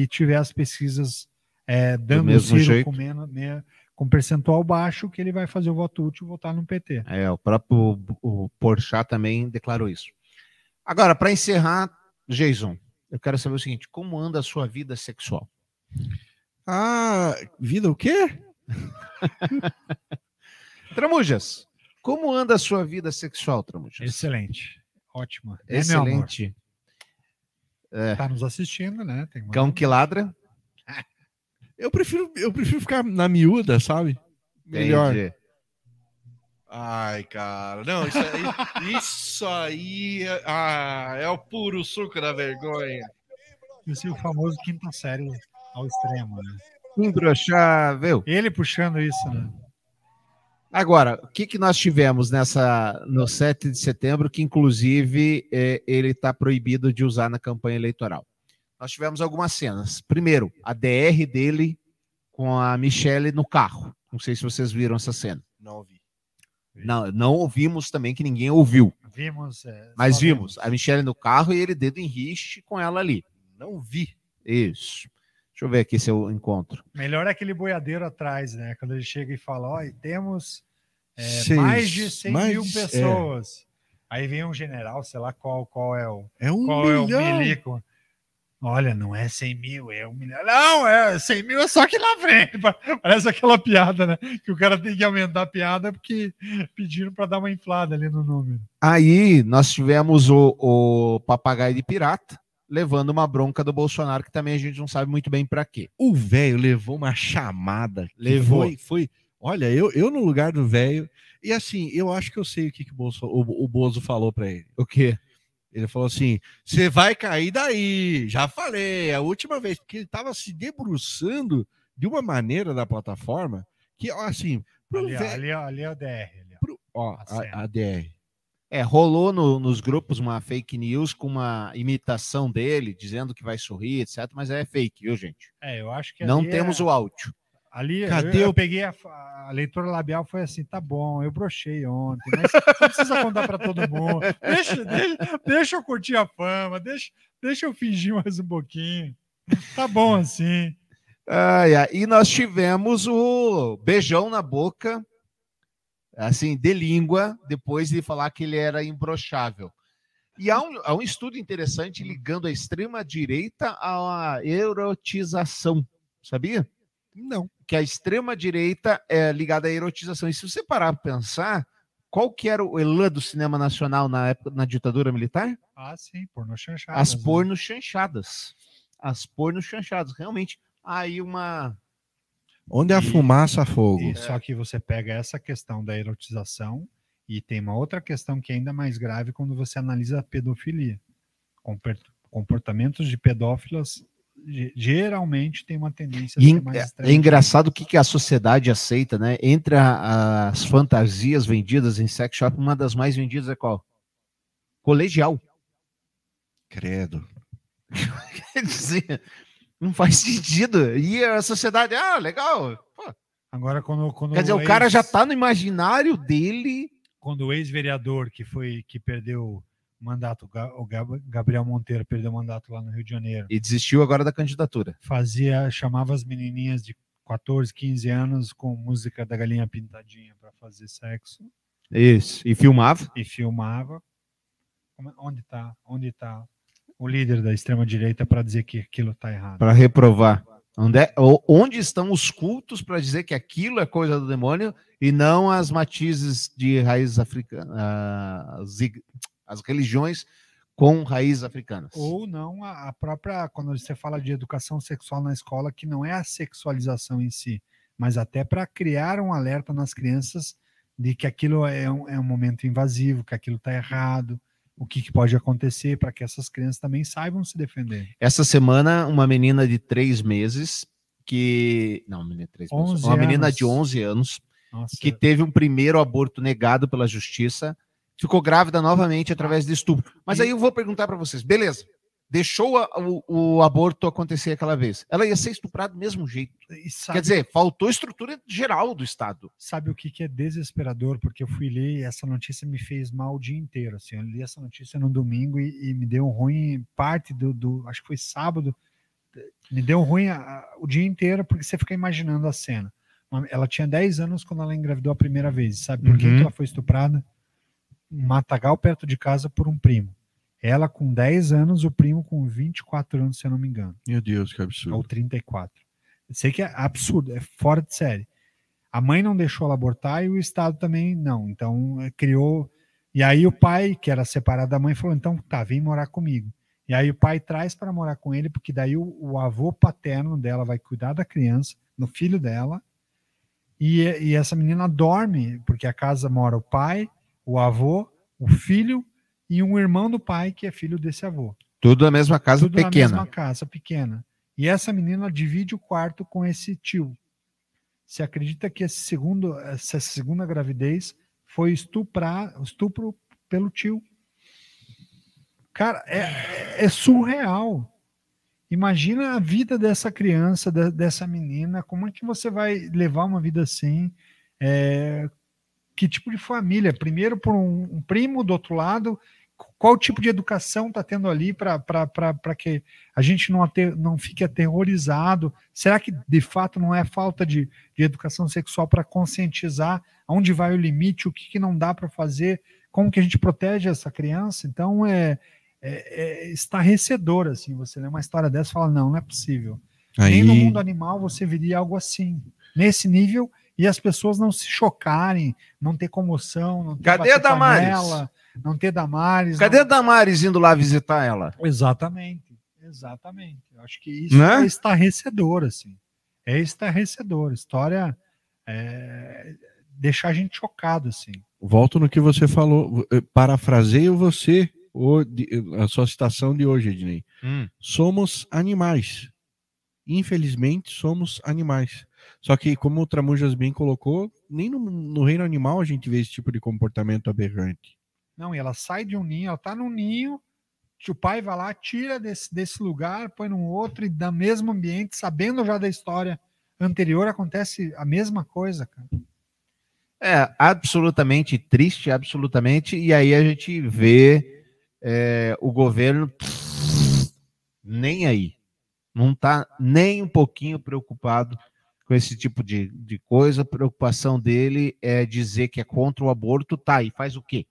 Speaker 5: e tiver as pesquisas é, dando o Ciro
Speaker 6: jeito.
Speaker 5: com, menos, meia- com percentual baixo, que ele vai fazer o voto útil e votar no PT.
Speaker 6: É, o próprio o Porchat também declarou isso. Agora, para encerrar, Jason, eu quero saber o seguinte: como anda a sua vida sexual?
Speaker 8: Ah, vida o quê?
Speaker 6: Tramujas, como anda a sua vida sexual, Tramujas?
Speaker 5: Excelente. Ótima. Né, meu amor?
Speaker 6: Excelente. É,
Speaker 5: Tá nos assistindo, né? Tem
Speaker 6: cão que ladra.
Speaker 8: Eu prefiro, eu prefiro ficar na miúda, sabe? Melhor.
Speaker 6: Entendi.
Speaker 10: Ai, cara, não, isso aí, isso aí é, ah, é o puro suco da vergonha.
Speaker 5: Esse é o famoso quinta série ao extremo, né?
Speaker 6: Imbrochável.
Speaker 5: Ele puxando isso, né?
Speaker 6: Agora, o que, que nós tivemos nessa no 7 de setembro, que inclusive é, ele está proibido de usar na campanha eleitoral? Nós tivemos algumas cenas. Primeiro, a DR dele com a Michelle no carro. Não sei se vocês viram essa cena.
Speaker 10: Não ouvi.
Speaker 6: Não, não ouvimos também que ninguém ouviu,
Speaker 5: Vimos. é,
Speaker 6: mas
Speaker 5: só
Speaker 6: vimos a Michelle no carro e ele dedo em riste com ela ali.
Speaker 10: Não vi.
Speaker 6: Isso. Deixa eu ver aqui se eu encontro.
Speaker 5: Melhor é aquele boiadeiro atrás, né? Quando ele chega e fala, ó, e temos é,
Speaker 8: Seis-
Speaker 5: mais de 100
Speaker 8: mais
Speaker 5: mil
Speaker 8: de-
Speaker 5: pessoas. Aí vem um general, sei lá qual, qual é o.
Speaker 8: É um
Speaker 5: qual é o
Speaker 8: milhão.
Speaker 5: milico. Olha, não é 100 mil, é um milhão. Não, é 100 mil é só aqui na frente. Parece aquela piada, né? Que o cara tem que aumentar a piada porque pediram para dar uma inflada ali no número.
Speaker 6: Aí nós tivemos o, o papagaio de pirata levando uma bronca do Bolsonaro, que também a gente não sabe muito bem para quê.
Speaker 8: O velho levou uma chamada.
Speaker 6: Levou.
Speaker 8: Foi, foi. Olha, eu, eu no lugar do velho. E assim, eu acho que eu sei o que, que o, Bolso, o, o Bozo falou para ele.
Speaker 6: O quê?
Speaker 8: Ele falou assim: você vai cair daí. Já falei, a última vez, porque ele estava se debruçando de uma maneira da plataforma que, assim,
Speaker 5: Ali,
Speaker 8: velho-
Speaker 5: ali, ali é o DR. Ali, ó.
Speaker 8: pro- ó,
Speaker 5: A cena.
Speaker 8: a, a DR.
Speaker 6: É, rolou no- nos grupos uma fake news com uma imitação dele, dizendo que vai sorrir, etc. Mas é fake, viu, gente?
Speaker 5: É, eu acho que
Speaker 6: Não
Speaker 5: ali
Speaker 6: temos
Speaker 5: é,
Speaker 6: o áudio.
Speaker 5: Ali
Speaker 8: Cadê
Speaker 5: eu, eu
Speaker 8: o-
Speaker 5: peguei a, a leitura labial, foi assim, tá bom, eu brochei ontem, mas não precisa contar para todo mundo. Deixa, deixa, deixa eu curtir a fama, deixa, deixa eu fingir mais um pouquinho. Tá bom assim.
Speaker 6: Ai, E nós tivemos o beijão na boca, assim, de língua, depois de falar que ele era imbrochável. E há um, há um estudo interessante ligando a extrema-direita à erotização, sabia?
Speaker 8: Não.
Speaker 6: Que a extrema-direita é ligada à erotização. E se você parar para pensar, qual que era o elan do cinema nacional na época na ditadura militar?
Speaker 5: Ah, sim, porno chanchada.
Speaker 6: As porno chanchadas. As porno chanchadas, realmente. Aí uma
Speaker 8: Onde a
Speaker 5: E-
Speaker 8: fumaça, fogo.
Speaker 5: E só que você pega essa questão da erotização e tem uma outra questão que é ainda mais grave quando você analisa a pedofilia. Comportamentos de pedófilas ge- geralmente tem uma tendência a ser mais
Speaker 6: é, é engraçado o que, que a sociedade aceita, né? Entre a- as fantasias vendidas em sex shop, uma das mais vendidas é qual? Colegial.
Speaker 8: Credo.
Speaker 6: Quer dizer, não faz sentido. E a sociedade, ah, legal. Pô,
Speaker 5: Agora, quando, quando
Speaker 6: Quer dizer, o
Speaker 5: ex-
Speaker 6: cara já tá no imaginário dele.
Speaker 5: Quando o ex-vereador que foi que perdeu o mandato, o Ga- o Gab- Gabriel Monteiro perdeu o mandato lá no Rio de Janeiro,
Speaker 6: E desistiu agora da candidatura.
Speaker 5: fazia, chamava as menininhas de 14, 15 anos com música da galinha pintadinha para fazer sexo
Speaker 6: Isso. E filmava.
Speaker 5: e filmava. É- Onde tá? Onde tá o líder da extrema direita para dizer que aquilo tá errado?
Speaker 6: para reprovar. Onde, é- onde estão os cultos para dizer que aquilo é coisa do demônio e não as matizes de raízes africanas, as, as religiões com raízes africanas?
Speaker 5: Ou não a, a própria, quando você fala de educação sexual na escola, que não é a sexualização em si, mas até para criar um alerta nas crianças de que aquilo é um, é um momento invasivo, que aquilo está errado, o que, que pode acontecer, para que essas crianças também saibam se defender.
Speaker 6: Essa semana, uma menina de três meses que. Não, menina de três meses.
Speaker 5: 11
Speaker 6: Uma menina
Speaker 5: anos.
Speaker 6: de 11 anos
Speaker 5: Nossa,
Speaker 6: que teve um primeiro aborto negado pela justiça, ficou grávida novamente através de estupro. Mas aí eu vou perguntar para vocês, beleza? Deixou a- o, o aborto acontecer aquela vez. Ela ia ser estuprada do mesmo jeito.
Speaker 5: sabe,
Speaker 6: Quer dizer, faltou estrutura geral do Estado.
Speaker 5: sabe o que, que é desesperador? Porque eu fui ler e essa notícia me fez mal o dia inteiro. Assim, eu li essa notícia no domingo e, e me deu ruim parte do, do- Acho que foi sábado. Me deu ruim a- a- o dia inteiro porque você fica imaginando a cena. Ela tinha 10 anos quando ela engravidou a primeira vez. Sabe por que
Speaker 6: Uhum.
Speaker 5: que ela foi estuprada? Um matagal perto de casa por um primo. Ela com 10 anos, o primo com 24 anos, se eu não me engano
Speaker 8: Meu Deus, que absurdo.
Speaker 5: ou 34. Eu sei que é absurdo, é fora de série. A mãe não deixou ela abortar e o Estado também não. Então, eh, criou. E aí, o pai, que era separado da mãe, falou: então tá, vem morar comigo. E aí, o pai traz para morar com ele, porque daí o, o avô paterno dela vai cuidar da criança, no filho dela. E, e essa menina dorme, porque a casa mora o pai, o avô, o filho e um irmão do pai, que é filho desse avô
Speaker 6: Tudo na mesma casa
Speaker 5: tudo na
Speaker 6: pequena.
Speaker 5: mesma casa pequena. E essa menina divide o quarto com esse tio. Se acredita que esse segundo, essa segunda gravidez foi estuprar, estupro pelo tio. Cara, é, é surreal. Imagina a vida dessa criança, dessa menina. Como é que você vai levar uma vida assim? É, que tipo de família? Primeiro por um, um primo, do outro lado, qual tipo de educação está tendo ali para que a gente não, ate- não fique aterrorizado? Será que de fato não é falta de, de educação sexual para conscientizar aonde vai o limite, o que, que não dá para fazer como que a gente protege essa criança? Então é, é, é estarrecedor, assim, você lê uma história dessa e fala, não, não é possível.
Speaker 8: Aí-
Speaker 5: Nem no mundo animal você viria algo assim, nesse nível, e as pessoas não se chocarem, não ter comoção, não ter
Speaker 6: Cadê a Damares?
Speaker 5: panela, não ter Damares.
Speaker 6: Cadê a
Speaker 5: não...
Speaker 6: Damares indo lá visitar ela?
Speaker 5: Exatamente, exatamente. Eu acho que isso
Speaker 6: Né?
Speaker 5: é estarrecedor, assim. É estarrecedor. História é, deixar a gente chocado, assim.
Speaker 8: Volto no que você falou. eh, Parafraseio você, a sua citação de hoje, Ednei.
Speaker 6: Hum.
Speaker 8: Somos animais. Infelizmente, somos animais. Só que, como o Tramujas bem colocou, nem no, no reino animal a gente vê esse tipo de comportamento aberrante.
Speaker 5: Não, e ela sai de um ninho, ela tá num ninho, que o pai vai lá, tira desse, desse lugar, põe num outro, e no mesmo ambiente, sabendo já da história anterior, acontece a mesma coisa, cara.
Speaker 6: É absolutamente triste, absolutamente. E aí a gente vê é, o governo nem aí. Não está nem um pouquinho preocupado com esse tipo de, de coisa. A preocupação dele é dizer que é contra o aborto, tá? E faz o quê?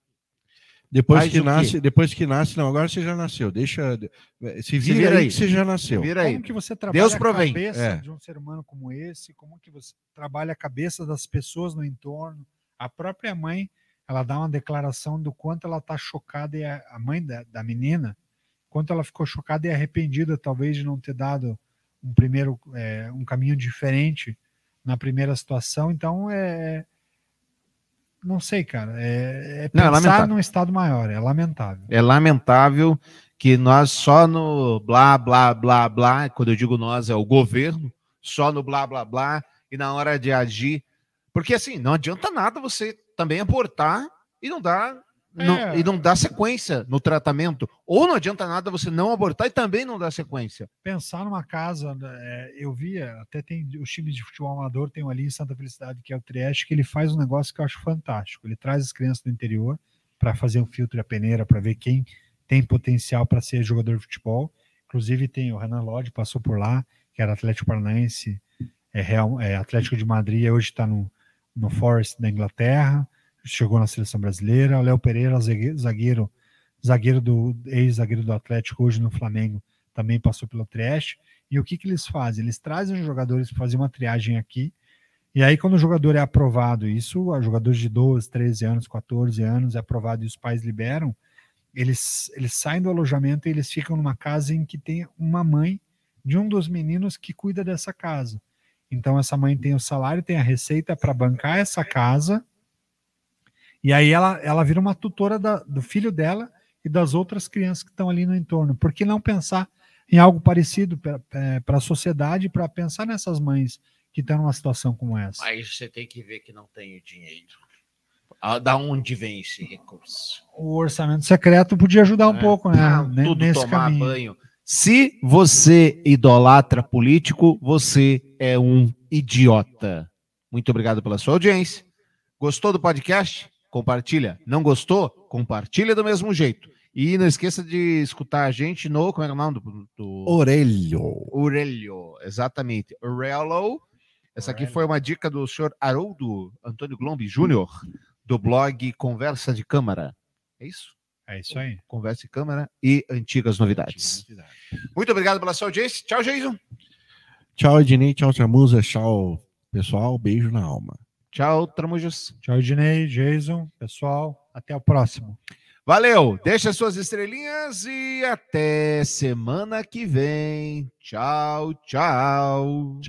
Speaker 8: Depois
Speaker 6: Faz
Speaker 8: que nasce, depois que nasce, não, agora você já nasceu. Deixa. Se vira,
Speaker 6: vira
Speaker 8: aí,
Speaker 6: aí.
Speaker 8: que você já nasceu.
Speaker 6: Vira aí.
Speaker 5: Como que você trabalha
Speaker 6: Deus
Speaker 5: a
Speaker 6: provém.
Speaker 5: cabeça
Speaker 8: É.
Speaker 5: de um ser humano como esse? Como que você trabalha a cabeça das pessoas no entorno? A própria mãe, ela dá uma declaração do quanto ela está chocada e a, a mãe da, da menina, quanto ela ficou chocada e arrependida talvez de não ter dado um primeiro, é, um caminho diferente na primeira situação. Então é não sei, cara. É, é
Speaker 6: Não, é
Speaker 5: pensar num estado maior, é lamentável.
Speaker 6: É lamentável que nós só no blá, blá, blá, blá, quando eu digo nós, é o governo, só no blá, blá, blá, e na hora de agir. Porque assim, não adianta nada você também abortar e não dar. Não-
Speaker 5: É.
Speaker 6: e não dar sequência no tratamento. Ou não adianta nada você não abortar e também não dar sequência.
Speaker 5: pensar numa casa, é, eu via, até tem os times de futebol amador, tem um ali em Santa Felicidade, que é o Trieste, que ele faz um negócio que eu acho fantástico. Ele traz as crianças do interior para fazer um filtro e a peneira, para ver quem tem potencial para ser jogador de futebol. Inclusive tem o Renan Lodge, passou por lá, que era Atlético Paranaense, é, Real, é Atlético de Madrid, hoje está no, no Forest da Inglaterra, chegou na seleção brasileira. Léo Pereira, zague- zagueiro, zagueiro do ex-zagueiro do Atlético, hoje no Flamengo, também passou pelo Trieste. E o que, que eles fazem? Eles trazem os jogadores para fazer uma triagem aqui. E aí, quando o jogador é aprovado, isso, jogadores de 12, 13 anos, 14 anos, é aprovado e os pais liberam, eles, eles saem do alojamento e eles ficam numa casa em que tem uma mãe de um dos meninos que cuida dessa casa. Então, essa mãe tem o salário, tem a receita para bancar essa casa. E aí ela, ela vira uma tutora da- do filho dela e das outras crianças que estão ali no entorno. Por que não pensar em algo parecido para a sociedade, para pensar nessas mães que estão numa situação como essa?
Speaker 9: Mas você tem que ver que não tem o dinheiro. Ah, Da onde vem esse recurso?
Speaker 5: O orçamento secreto podia ajudar um
Speaker 9: É.
Speaker 5: pouco, né? Ne-
Speaker 6: tudo
Speaker 5: nesse
Speaker 6: tomar
Speaker 5: caminho.
Speaker 6: banho. Se você idolatra político, você é um idiota. Muito obrigado pela sua audiência. Gostou do podcast? Compartilha. Não gostou? Compartilha do mesmo jeito. E não esqueça de escutar a gente no. Como é o nome do. do...
Speaker 8: Orelho.
Speaker 6: Aurelio, exatamente. Aurelio. Essa aqui foi uma dica do senhor Haroldo Antônio Glombi Júnior, do blog Conversa de Câmara. É isso?
Speaker 5: É isso aí.
Speaker 6: Conversa de Câmara e Antigas Novidades. Muito obrigado pela sua audiência. Tchau, Jason.
Speaker 8: Tchau, Ednei. Tchau, Tramusa. Tchau, pessoal. Beijo na alma.
Speaker 6: Tchau, Tramujas.
Speaker 5: Tchau, Ednei, Jason, pessoal. Até o próximo.
Speaker 6: Valeu. Deixa suas estrelinhas e até semana que vem. Tchau, tchau.
Speaker 5: Tchau.